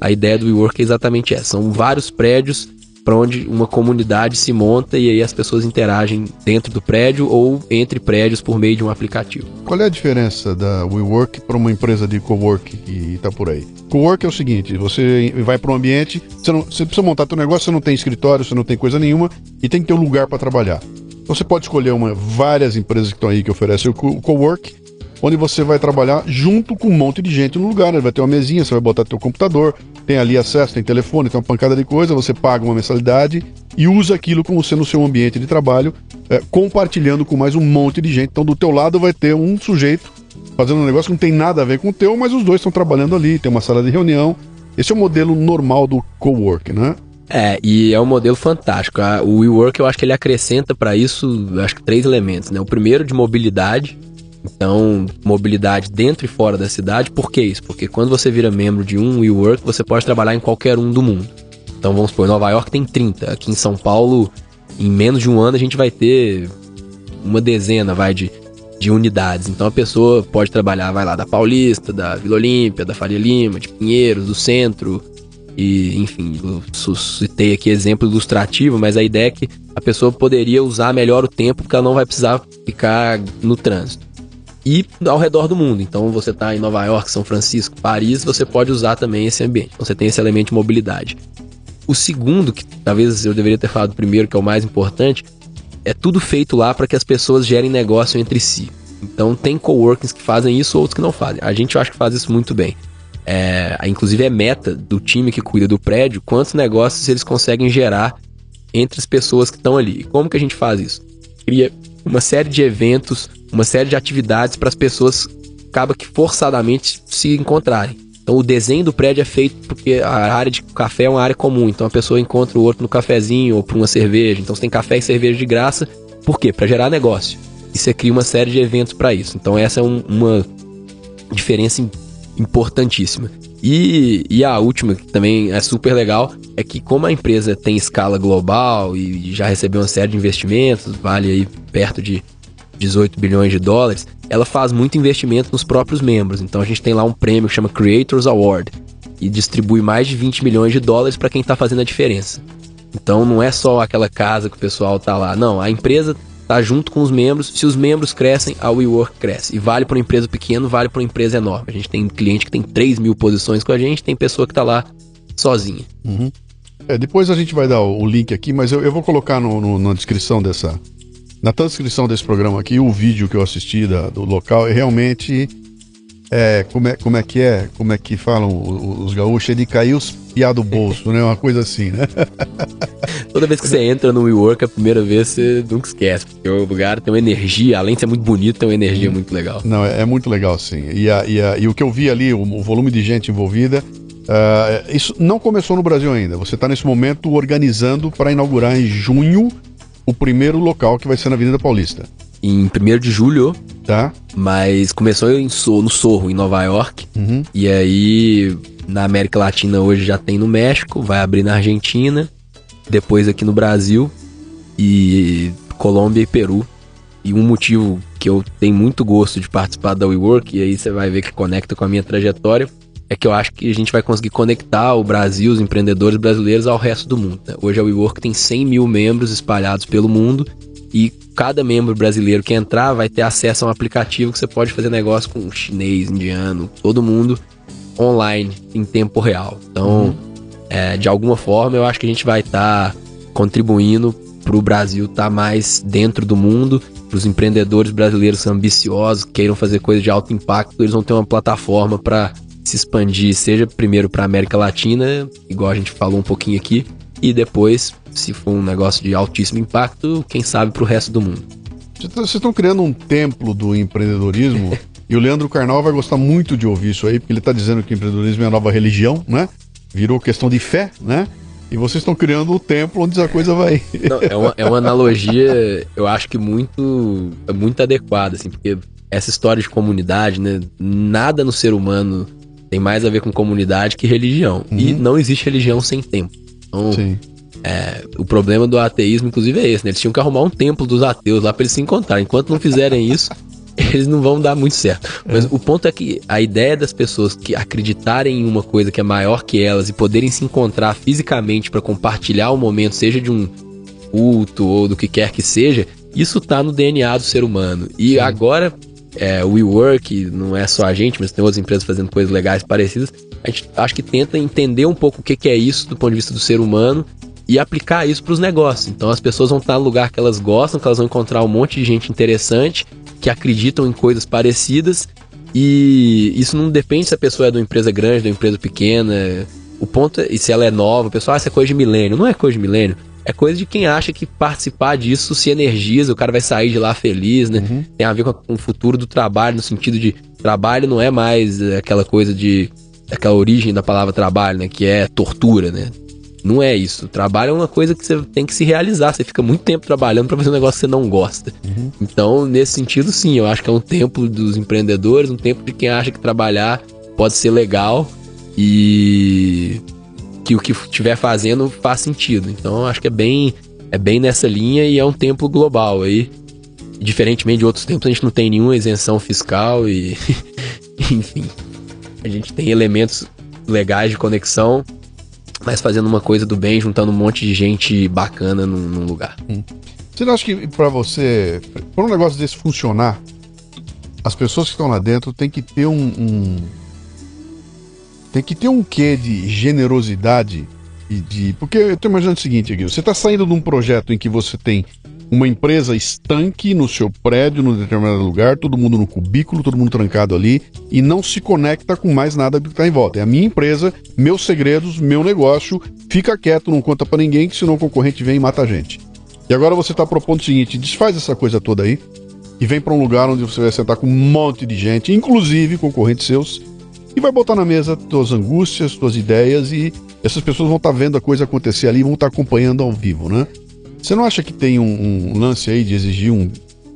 B: a ideia do WeWork é exatamente essa. São vários prédios para onde uma comunidade se monta e aí as pessoas interagem dentro do prédio ou entre prédios por meio de um aplicativo.
A: Qual é a diferença da WeWork para uma empresa de cowork que está por aí? Cowork é o seguinte: você vai para um ambiente, você, não, você precisa montar seu negócio, você não tem escritório, você não tem coisa nenhuma e tem que ter um lugar para trabalhar. Você pode escolher uma, várias empresas que estão aí que oferecem o co- cowork, onde você vai trabalhar junto com um monte de gente no lugar. Né? Vai ter uma mesinha, você vai botar teu computador, tem ali acesso, tem telefone, tem uma pancada de coisa, você paga uma mensalidade e usa aquilo como sendo o seu ambiente de trabalho, é, compartilhando com mais um monte de gente. Então, do teu lado vai ter um sujeito fazendo um negócio que não tem nada a ver com o teu, mas os dois estão trabalhando ali, tem uma sala de reunião. Esse é o modelo normal do cowork, né?
B: É, e é um modelo fantástico. O WeWork, eu acho que ele acrescenta para isso, acho que três elementos, né? O primeiro de mobilidade. Então, mobilidade dentro e fora da cidade, por que isso? Porque quando você vira membro de um WeWork, você pode trabalhar em qualquer um do mundo. Então, vamos supor, Nova York tem 30, aqui em São Paulo, em menos de um ano, a gente vai ter uma dezena, vai, de, de unidades. Então, a pessoa pode trabalhar, vai lá, da Paulista, da Vila Olímpia, da Faria Lima, de Pinheiros, do Centro, e, enfim, eu citei aqui exemplo ilustrativo, mas a ideia é que a pessoa poderia usar melhor o tempo porque ela não vai precisar ficar no trânsito. E ao redor do mundo. Então você está em Nova York, São Francisco, Paris, você pode usar também esse ambiente. Então você tem esse elemento de mobilidade. O segundo, que talvez eu deveria ter falado primeiro, que é o mais importante, é tudo feito lá para que as pessoas gerem negócio entre si. Então tem coworkings que fazem isso, outros que não fazem. A gente eu acho que faz isso muito bem. É, inclusive é meta do time que cuida do prédio, quantos negócios eles conseguem gerar entre as pessoas que estão ali. E como que a gente faz isso? Cria uma série de eventos, uma série de atividades para as pessoas acaba que forçadamente se encontrarem. Então o desenho do prédio é feito porque a área de café é uma área comum, então a pessoa encontra o outro no cafezinho ou por uma cerveja. Então você tem café e cerveja de graça. Por quê? Para gerar negócio. E você cria uma série de eventos para isso. Então essa é um, uma diferença importantíssima. E, e a última, que também é super legal, é que como a empresa tem escala global e já recebeu uma série de investimentos, vale aí perto de 18 bilhões de dólares, ela faz muito investimento nos próprios membros. Então a gente tem lá um prêmio que chama Creators Award e distribui mais de 20 milhões de dólares para quem está fazendo a diferença. Então não é só aquela casa que o pessoal tá lá, não, a empresa tá junto com os membros. Se os membros crescem, a WeWork cresce. E vale para uma empresa pequena, vale para uma empresa enorme. A gente tem cliente que tem 3 mil posições com a gente, tem pessoa que tá lá sozinha.
A: Uhum. É, depois a gente vai dar o, link aqui, mas eu, eu vou colocar no, no, na descrição dessa. Na transcrição desse programa aqui, o vídeo que eu assisti da, do local é realmente é, como, é, como é que é? Como é que falam os, os gaúchos? De cair os piá do bolso, né? Uma coisa assim, né?
B: Toda vez que você entra no WeWork, a primeira vez você nunca esquece, porque o lugar tem uma energia, além de ser muito bonito, tem uma energia muito legal.
A: Não, é, é muito legal, sim. E, a, e, a, e, o que eu vi ali, o, o volume de gente envolvida, uh, isso não começou no Brasil ainda. Você está nesse momento organizando para inaugurar em junho o primeiro local que vai ser na Avenida Paulista
B: em 1 de julho.
A: Tá.
B: Mas começou em, no Sorro, em Nova York. Uhum. E aí, na América Latina hoje já tem no México, vai abrir na Argentina, depois aqui no Brasil, e Colômbia e Peru. E um motivo que eu tenho muito gosto de participar da WeWork, e aí você vai ver que conecta com a minha trajetória, é que eu acho que a gente vai conseguir conectar o Brasil, os empreendedores brasileiros, ao resto do mundo. Né? Hoje a WeWork tem 100 mil membros espalhados pelo mundo e cada membro brasileiro que entrar vai ter acesso a um aplicativo que você pode fazer negócio com chinês, indiano, todo mundo online, em tempo real. Então, uhum. é, de alguma forma, eu acho que a gente vai estar tá contribuindo para o Brasil estar tá mais dentro do mundo, para os empreendedores brasileiros ambiciosos, queiram fazer coisas de alto impacto, eles vão ter uma plataforma para se expandir, seja primeiro para a América Latina, igual a gente falou um pouquinho aqui, e depois se for um negócio de altíssimo impacto, quem sabe para o resto do mundo.
A: Vocês estão criando um templo do empreendedorismo e o Leandro Carnal vai gostar muito de ouvir isso aí, porque ele está dizendo que o empreendedorismo é a nova religião, né? Virou questão de fé, né? E vocês estão criando o templo onde a coisa vai.
B: Não, é, uma, é uma analogia, eu acho que muito, muito adequada, assim, porque essa história de comunidade, né? Nada no ser humano tem mais a ver com comunidade que religião. Uhum. E não existe religião sem tempo. Então, Sim. É, o problema do ateísmo, inclusive, é esse, né? Eles tinham que arrumar um templo dos ateus lá para eles se encontrarem. Enquanto não fizerem isso, eles não vão dar muito certo. Mas é. o ponto é que a ideia das pessoas que acreditarem em uma coisa que é maior que elas e poderem se encontrar fisicamente para compartilhar o momento, seja de um culto ou do que quer que seja, isso tá no DNA do ser humano. E Sim. agora, é, o WeWork, não é só a gente, mas tem outras empresas fazendo coisas legais parecidas. A gente acho que tenta entender um pouco o que, que é isso do ponto de vista do ser humano e aplicar isso para os negócios. Então as pessoas vão estar no lugar que elas gostam, que elas vão encontrar um monte de gente interessante, que acreditam em coisas parecidas. E isso não depende se a pessoa é de uma empresa grande, de uma empresa pequena. O ponto é, e se ela é nova, o pessoal, ah, isso é coisa de milênio. Não é coisa de milênio. É coisa de quem acha que participar disso se energiza, o cara vai sair de lá feliz, né? Uhum. Tem a ver com o futuro do trabalho, no sentido de trabalho não é mais aquela coisa de. aquela origem da palavra trabalho, né? Que é tortura, né? Não é isso. Trabalho é uma coisa que você tem que se realizar. Você fica muito tempo trabalhando para fazer um negócio que você não gosta. Uhum. Então, nesse sentido, sim, eu acho que é um tempo dos empreendedores, um tempo de quem acha que trabalhar pode ser legal e que o que estiver fazendo faz sentido. Então, eu acho que é bem, é bem nessa linha e é um tempo global aí. Diferentemente de outros tempos, a gente não tem nenhuma isenção fiscal e. Enfim. A gente tem elementos legais de conexão mas fazendo uma coisa do bem, juntando um monte de gente bacana num, num lugar.
A: Você não acha que para você, para um negócio desse funcionar, as pessoas que estão lá dentro tem que ter um, um tem que ter um quê de generosidade e de porque eu tô imaginando o seguinte aqui, você está saindo de um projeto em que você tem uma empresa estanque no seu prédio, num determinado lugar, todo mundo no cubículo, todo mundo trancado ali e não se conecta com mais nada que está em volta. É a minha empresa, meus segredos, meu negócio, fica quieto, não conta para ninguém, que senão o concorrente vem e mata a gente. E agora você está propondo o seguinte: desfaz essa coisa toda aí e vem para um lugar onde você vai sentar com um monte de gente, inclusive concorrentes seus, e vai botar na mesa tuas angústias, tuas ideias e essas pessoas vão estar tá vendo a coisa acontecer ali, vão estar tá acompanhando ao vivo, né? Você não acha que tem um, um lance aí de exigir um,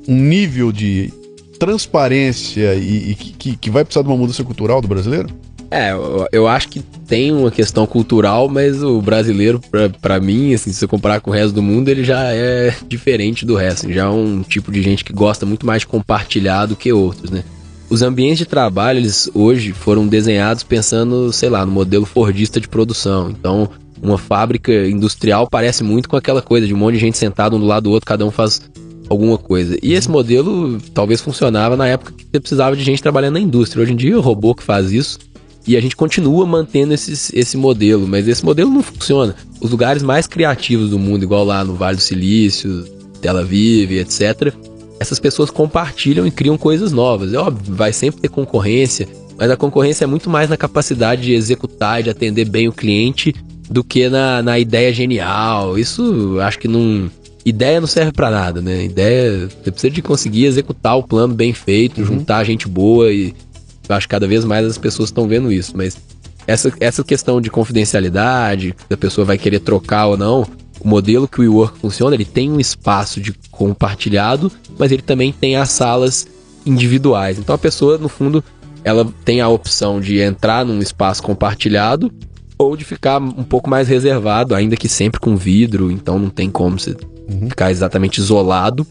A: um nível de transparência e, e que, que, vai precisar de uma mudança cultural do brasileiro?
B: É, eu, eu acho que tem uma questão cultural, mas o brasileiro, para mim, assim, se você comparar com o resto do mundo, ele já é diferente do resto. Já é um tipo de gente que gosta muito mais de compartilhar do que outros, né? Os ambientes de trabalho, eles hoje foram desenhados pensando, sei lá, no modelo fordista de produção. Então, uma fábrica industrial parece muito com aquela coisa de um monte de gente sentado um do lado do outro, cada um faz alguma coisa. E esse modelo talvez funcionava na época que você precisava de gente trabalhando na indústria. Hoje em dia o robô que faz isso. E a gente continua mantendo esse, esse modelo, mas esse modelo não funciona. Os lugares mais criativos do mundo, igual lá no Vale do Silício, Tel Aviv, etc., essas pessoas compartilham e criam coisas novas. É óbvio, vai sempre ter concorrência, mas a concorrência é muito mais na capacidade de executar e de atender bem o cliente do que na, na ideia genial. Isso acho que não. Ideia não serve para nada, né? Ideia. Você precisa de conseguir executar o plano bem feito, uhum. juntar gente boa e. Eu acho que cada vez mais as pessoas estão vendo isso. Mas essa, essa questão de confidencialidade, que a pessoa vai querer trocar ou não, o modelo que o WeWork funciona, ele tem um espaço de compartilhado, mas ele também tem as salas individuais. Então a pessoa, no fundo, ela tem a opção de entrar num espaço compartilhado ou de ficar um pouco mais reservado, ainda que sempre com vidro, então não tem como você uhum. ficar exatamente isolado.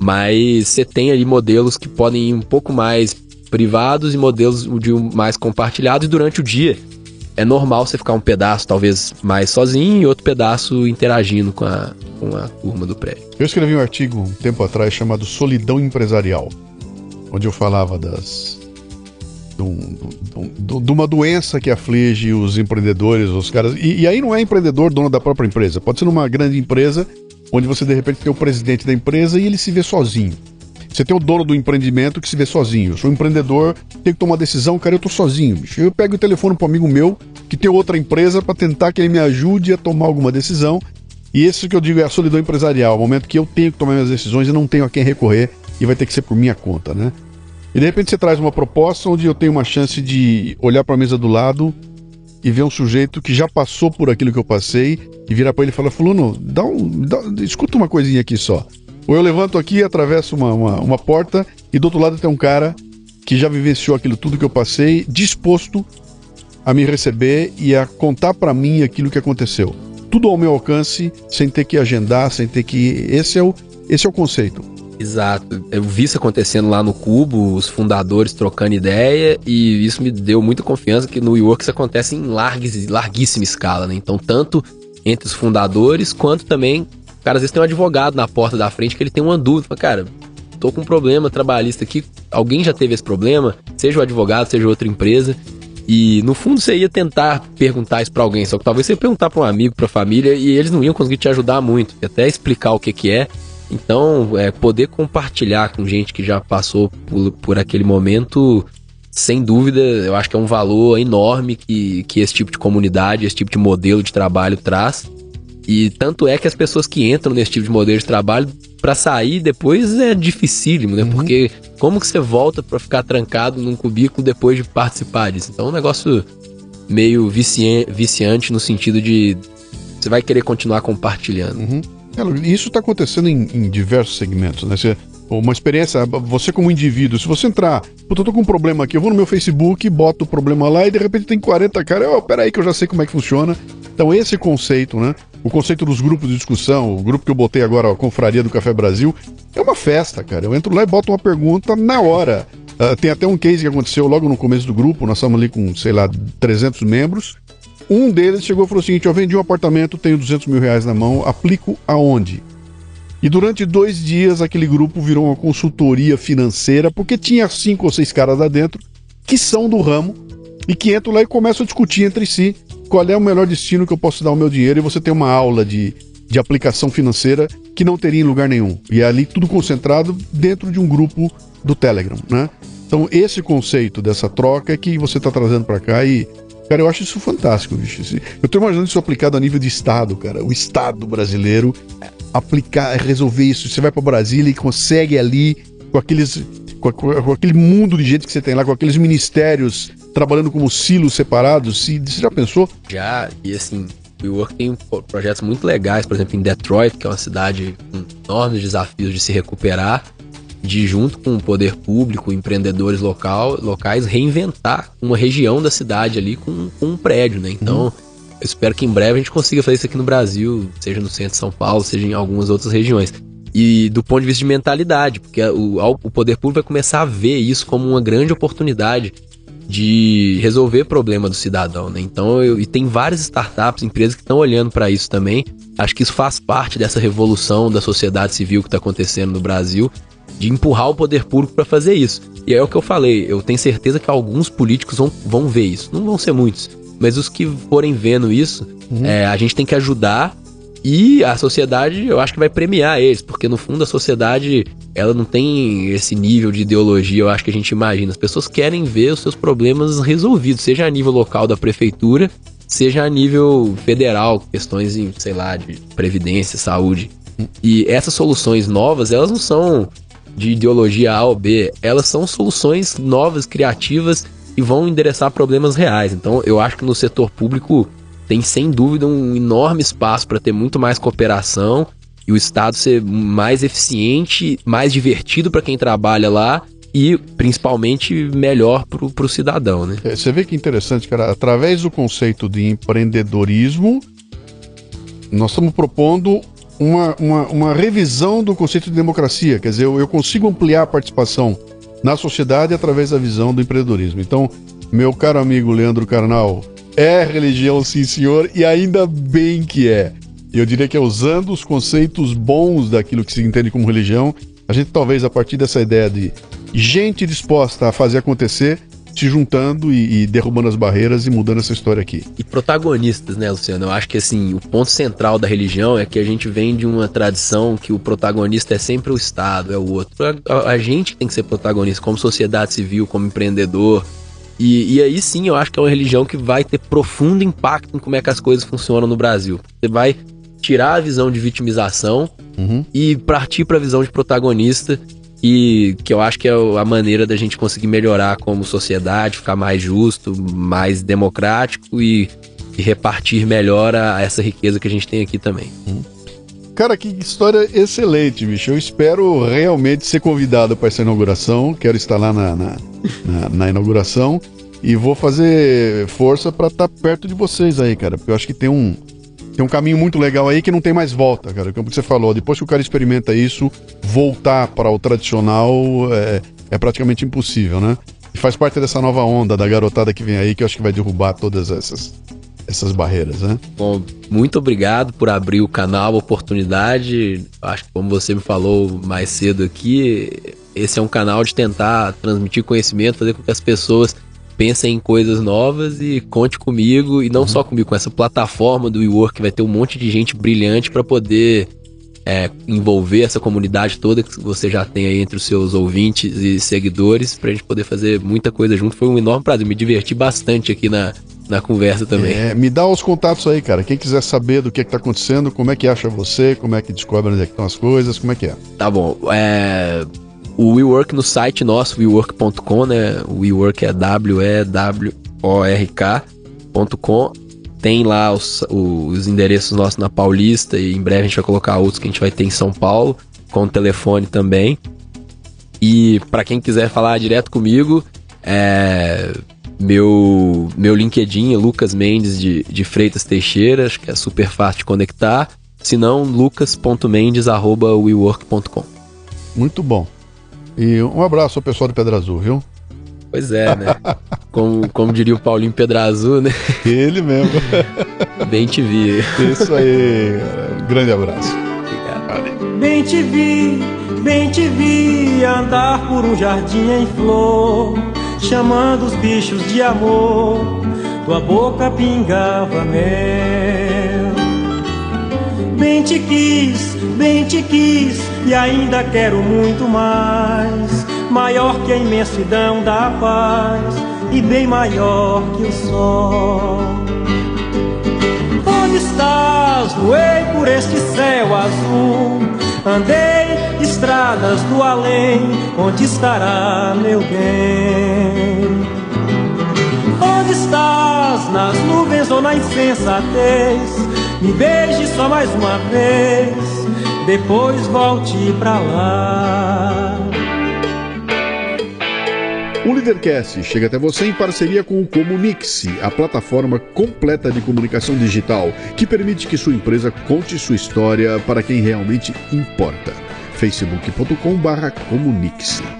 B: Mas você tem ali modelos que podem ir um pouco mais privados e modelos de mais compartilhados e durante o dia. É normal você ficar um pedaço, talvez, mais sozinho e outro pedaço interagindo com a, com a turma do prédio.
A: Eu escrevi um artigo um tempo atrás chamado Solidão Empresarial, onde eu falava das, de uma doença que aflige os empreendedores, os caras. E, e, aí não é empreendedor dono da própria empresa. Pode ser numa grande empresa, onde você de repente tem o presidente da empresa e ele se vê sozinho. Você tem o dono do empreendimento que se vê sozinho. Eu sou um empreendedor, tenho que tomar uma decisão, cara, eu tô sozinho. Bicho. Eu pego o telefone para um amigo meu que tem outra empresa para tentar que ele me ajude a tomar alguma decisão. E esse que eu digo é a solidão empresarial, o momento que eu tenho que tomar minhas decisões e não tenho a quem recorrer e vai ter que ser por minha conta, né? E de repente você traz uma proposta onde eu tenho uma chance de olhar para a mesa do lado e ver um sujeito que já passou por aquilo que eu passei e virar para ele e falar: Fulano, dá um, dá, escuta uma coisinha aqui só. Ou eu levanto aqui, atravesso uma, uma, uma porta e do outro lado tem um cara que já vivenciou aquilo tudo que eu passei, disposto a me receber e a contar para mim aquilo que aconteceu. Tudo ao meu alcance, sem ter que agendar, sem ter que. Esse é o, esse é o conceito.
B: Exato. Eu vi isso acontecendo lá no Cubo, os fundadores trocando ideia, e isso me deu muita confiança que no WeWork isso acontece em largues, larguíssima escala, né? Então, tanto entre os fundadores, quanto também, cara, às vezes tem um advogado na porta da frente que ele tem uma dúvida, fala, cara, tô com um problema trabalhista aqui, alguém já teve esse problema, seja o advogado, seja outra empresa, e no fundo você ia tentar perguntar isso para alguém, só que talvez você ia perguntar para um amigo, para família, e eles não iam conseguir te ajudar muito, até explicar o que que é. Então, é, poder compartilhar com gente que já passou por, por aquele momento, sem dúvida, eu acho que é um valor enorme que, que esse tipo de comunidade, esse tipo de modelo de trabalho traz. E tanto é que as pessoas que entram nesse tipo de modelo de trabalho, para sair depois é dificílimo, né? Uhum. Porque como que você volta para ficar trancado num cubículo depois de participar disso? Então é um negócio meio viciante no sentido de você vai querer continuar compartilhando.
A: Uhum. É, isso está acontecendo em, em, diversos segmentos, né? Você, uma experiência, você como indivíduo, se você entrar, eu tô com um problema aqui, eu vou no meu Facebook, boto o problema lá e de repente tem 40 caras, oh, peraí que eu já sei como é que funciona. Então esse conceito, né? O conceito dos grupos de discussão, o grupo que eu botei agora, a Confraria do Café Brasil, é uma festa, cara. Eu entro lá e boto uma pergunta na hora. Uh, tem até um case que aconteceu logo no começo do grupo, nós estamos ali com, sei lá, 300 membros. Um deles chegou e falou o seguinte: Eu vendi um apartamento, tenho 200 mil reais na mão, aplico aonde? E durante dois dias aquele grupo virou uma consultoria financeira, porque tinha cinco ou seis caras lá dentro que são do ramo e que entram lá e começam a discutir entre si qual é o melhor destino que eu posso dar o meu dinheiro. E você tem uma aula de, de aplicação financeira que não teria em lugar nenhum. E é ali tudo concentrado dentro de um grupo do Telegram, né? Então esse conceito dessa troca é que você está trazendo para cá e Cara, eu acho isso fantástico, bicho. Eu tô imaginando isso aplicado a nível de Estado, cara. O Estado brasileiro aplicar, resolver isso. Você vai para Brasília e consegue ali, com aqueles. Com, com, aquele mundo de gente que você tem lá, com aqueles ministérios trabalhando como silos separados. Se, você já pensou?
B: Já, e assim, o WeWork tem projetos muito legais, por exemplo, em Detroit, que é uma cidade com enormes desafios de se recuperar de junto com o poder público, empreendedores local, locais, reinventar uma região da cidade ali com, com um prédio, né? Então, eu espero que em breve a gente consiga fazer isso aqui no Brasil, seja no centro de São Paulo, seja em algumas outras regiões. E do ponto de vista de mentalidade, porque o, o poder público vai começar a ver isso como uma grande oportunidade de resolver problema do cidadão, né? Então, eu, e tem várias startups, empresas que estão olhando para isso também. Acho que isso faz parte dessa revolução da sociedade civil que está acontecendo no Brasil de empurrar o poder público para fazer isso. E é o que eu falei, eu tenho certeza que alguns políticos vão, vão ver isso. Não vão ser muitos, mas os que forem vendo isso, uhum. é, a gente tem que ajudar e a sociedade, eu acho que vai premiar eles, porque no fundo a sociedade, ela não tem esse nível de ideologia, eu acho que a gente imagina. As pessoas querem ver os seus problemas resolvidos, seja a nível local da prefeitura, seja a nível federal, questões, sei lá, de previdência, saúde. Uhum. E essas soluções novas, elas não são de ideologia A ou B, elas são soluções novas, criativas e vão endereçar problemas reais. Então, eu acho que no setor público tem sem dúvida um enorme espaço para ter muito mais cooperação e o Estado ser mais eficiente, mais divertido para quem trabalha lá e principalmente melhor para o cidadão, né?
A: É, você vê que interessante, cara. Através do conceito de empreendedorismo, nós estamos propondo uma, uma, uma revisão do conceito de democracia. Quer dizer, eu, eu consigo ampliar a participação na sociedade através da visão do empreendedorismo. Então, meu caro amigo Leandro Carnal, é religião, sim, senhor, e ainda bem que é. Eu diria que é usando os conceitos bons daquilo que se entende como religião, a gente talvez a partir dessa ideia de gente disposta a fazer acontecer, se juntando e, e, derrubando as barreiras e mudando essa história aqui.
B: E protagonistas, né, Luciano? Eu acho que assim, o ponto central da religião é que a gente vem de uma tradição que o protagonista é sempre o Estado, é o outro. A, a gente tem que ser protagonista como sociedade civil, como empreendedor. E, e aí sim, eu acho que é uma religião que vai ter profundo impacto em como é que as coisas funcionam no Brasil. Você vai tirar a visão de vitimização uhum. e partir para a visão de protagonista e que eu acho que é a maneira da gente conseguir melhorar como sociedade, ficar mais justo, mais democrático e, e repartir melhor a, essa riqueza que a gente tem aqui também.
A: Cara, que história excelente, bicho. Eu espero realmente ser convidado para essa inauguração. Quero estar lá na, na, na, na inauguração e vou fazer força para estar tá perto de vocês aí, cara, porque eu acho que tem um, tem um caminho muito legal aí que não tem mais volta, cara. Como você falou, depois que o cara experimenta isso, voltar para o tradicional é, é praticamente impossível, né? E faz parte dessa nova onda da garotada que vem aí que eu acho que vai derrubar todas essas essas barreiras, né?
B: Bom, muito obrigado por abrir o canal, a oportunidade. Acho que como você me falou mais cedo aqui, esse é um canal de tentar transmitir conhecimento, fazer com que as pessoas pensem em coisas novas e conte comigo, e não uhum. só comigo, com essa plataforma do WeWork, que vai ter um monte de gente brilhante para poder é, envolver essa comunidade toda que você já tem aí entre os seus ouvintes e seguidores, pra gente poder fazer muita coisa junto. Foi um enorme prazer, me diverti bastante aqui na, na conversa também.
A: É, me dá os contatos aí, cara. Quem quiser saber do que, é que tá acontecendo, como é que acha você, como é que descobre onde é que estão as coisas, como é que é?
B: Tá bom. É o WeWork no site nosso, WeWork.com, né? O WeWork é W-E-W-O-R-K.com. tem lá os, os endereços nossos na Paulista e em breve a gente vai colocar outros que a gente vai ter em São Paulo, com telefone também. E para quem quiser falar direto comigo, é, meu, meu LinkedIn é Lucas Mendes de, de Freitas Teixeira, acho que é super fácil de conectar. Se não, lucas.mendes.wework.com.
A: Muito bom. E um abraço ao pessoal do Pedra Azul, viu?
B: Pois é, né? Como, como diria o Paulinho Pedra Azul, né?
A: Ele mesmo.
B: Bem te vi.
A: Isso aí, um grande abraço.
C: Obrigado. Bem te vi, bem te vi andar por um jardim em flor, chamando os bichos de amor. Tua boca pingava mel. Bem te quis, bem te quis e ainda quero muito mais maior que a imensidão da paz e bem maior que o sol. Onde estás? Voei por este céu azul, andei estradas do além, onde estará meu bem? Onde estás? Nas nuvens ou na insensatez? Me beije só mais uma vez, depois volte pra lá.
A: O Leadercast chega até você em parceria com o Comunix, a plataforma completa de comunicação digital que permite que sua empresa conte sua história para quem realmente importa. facebook.com/comunix.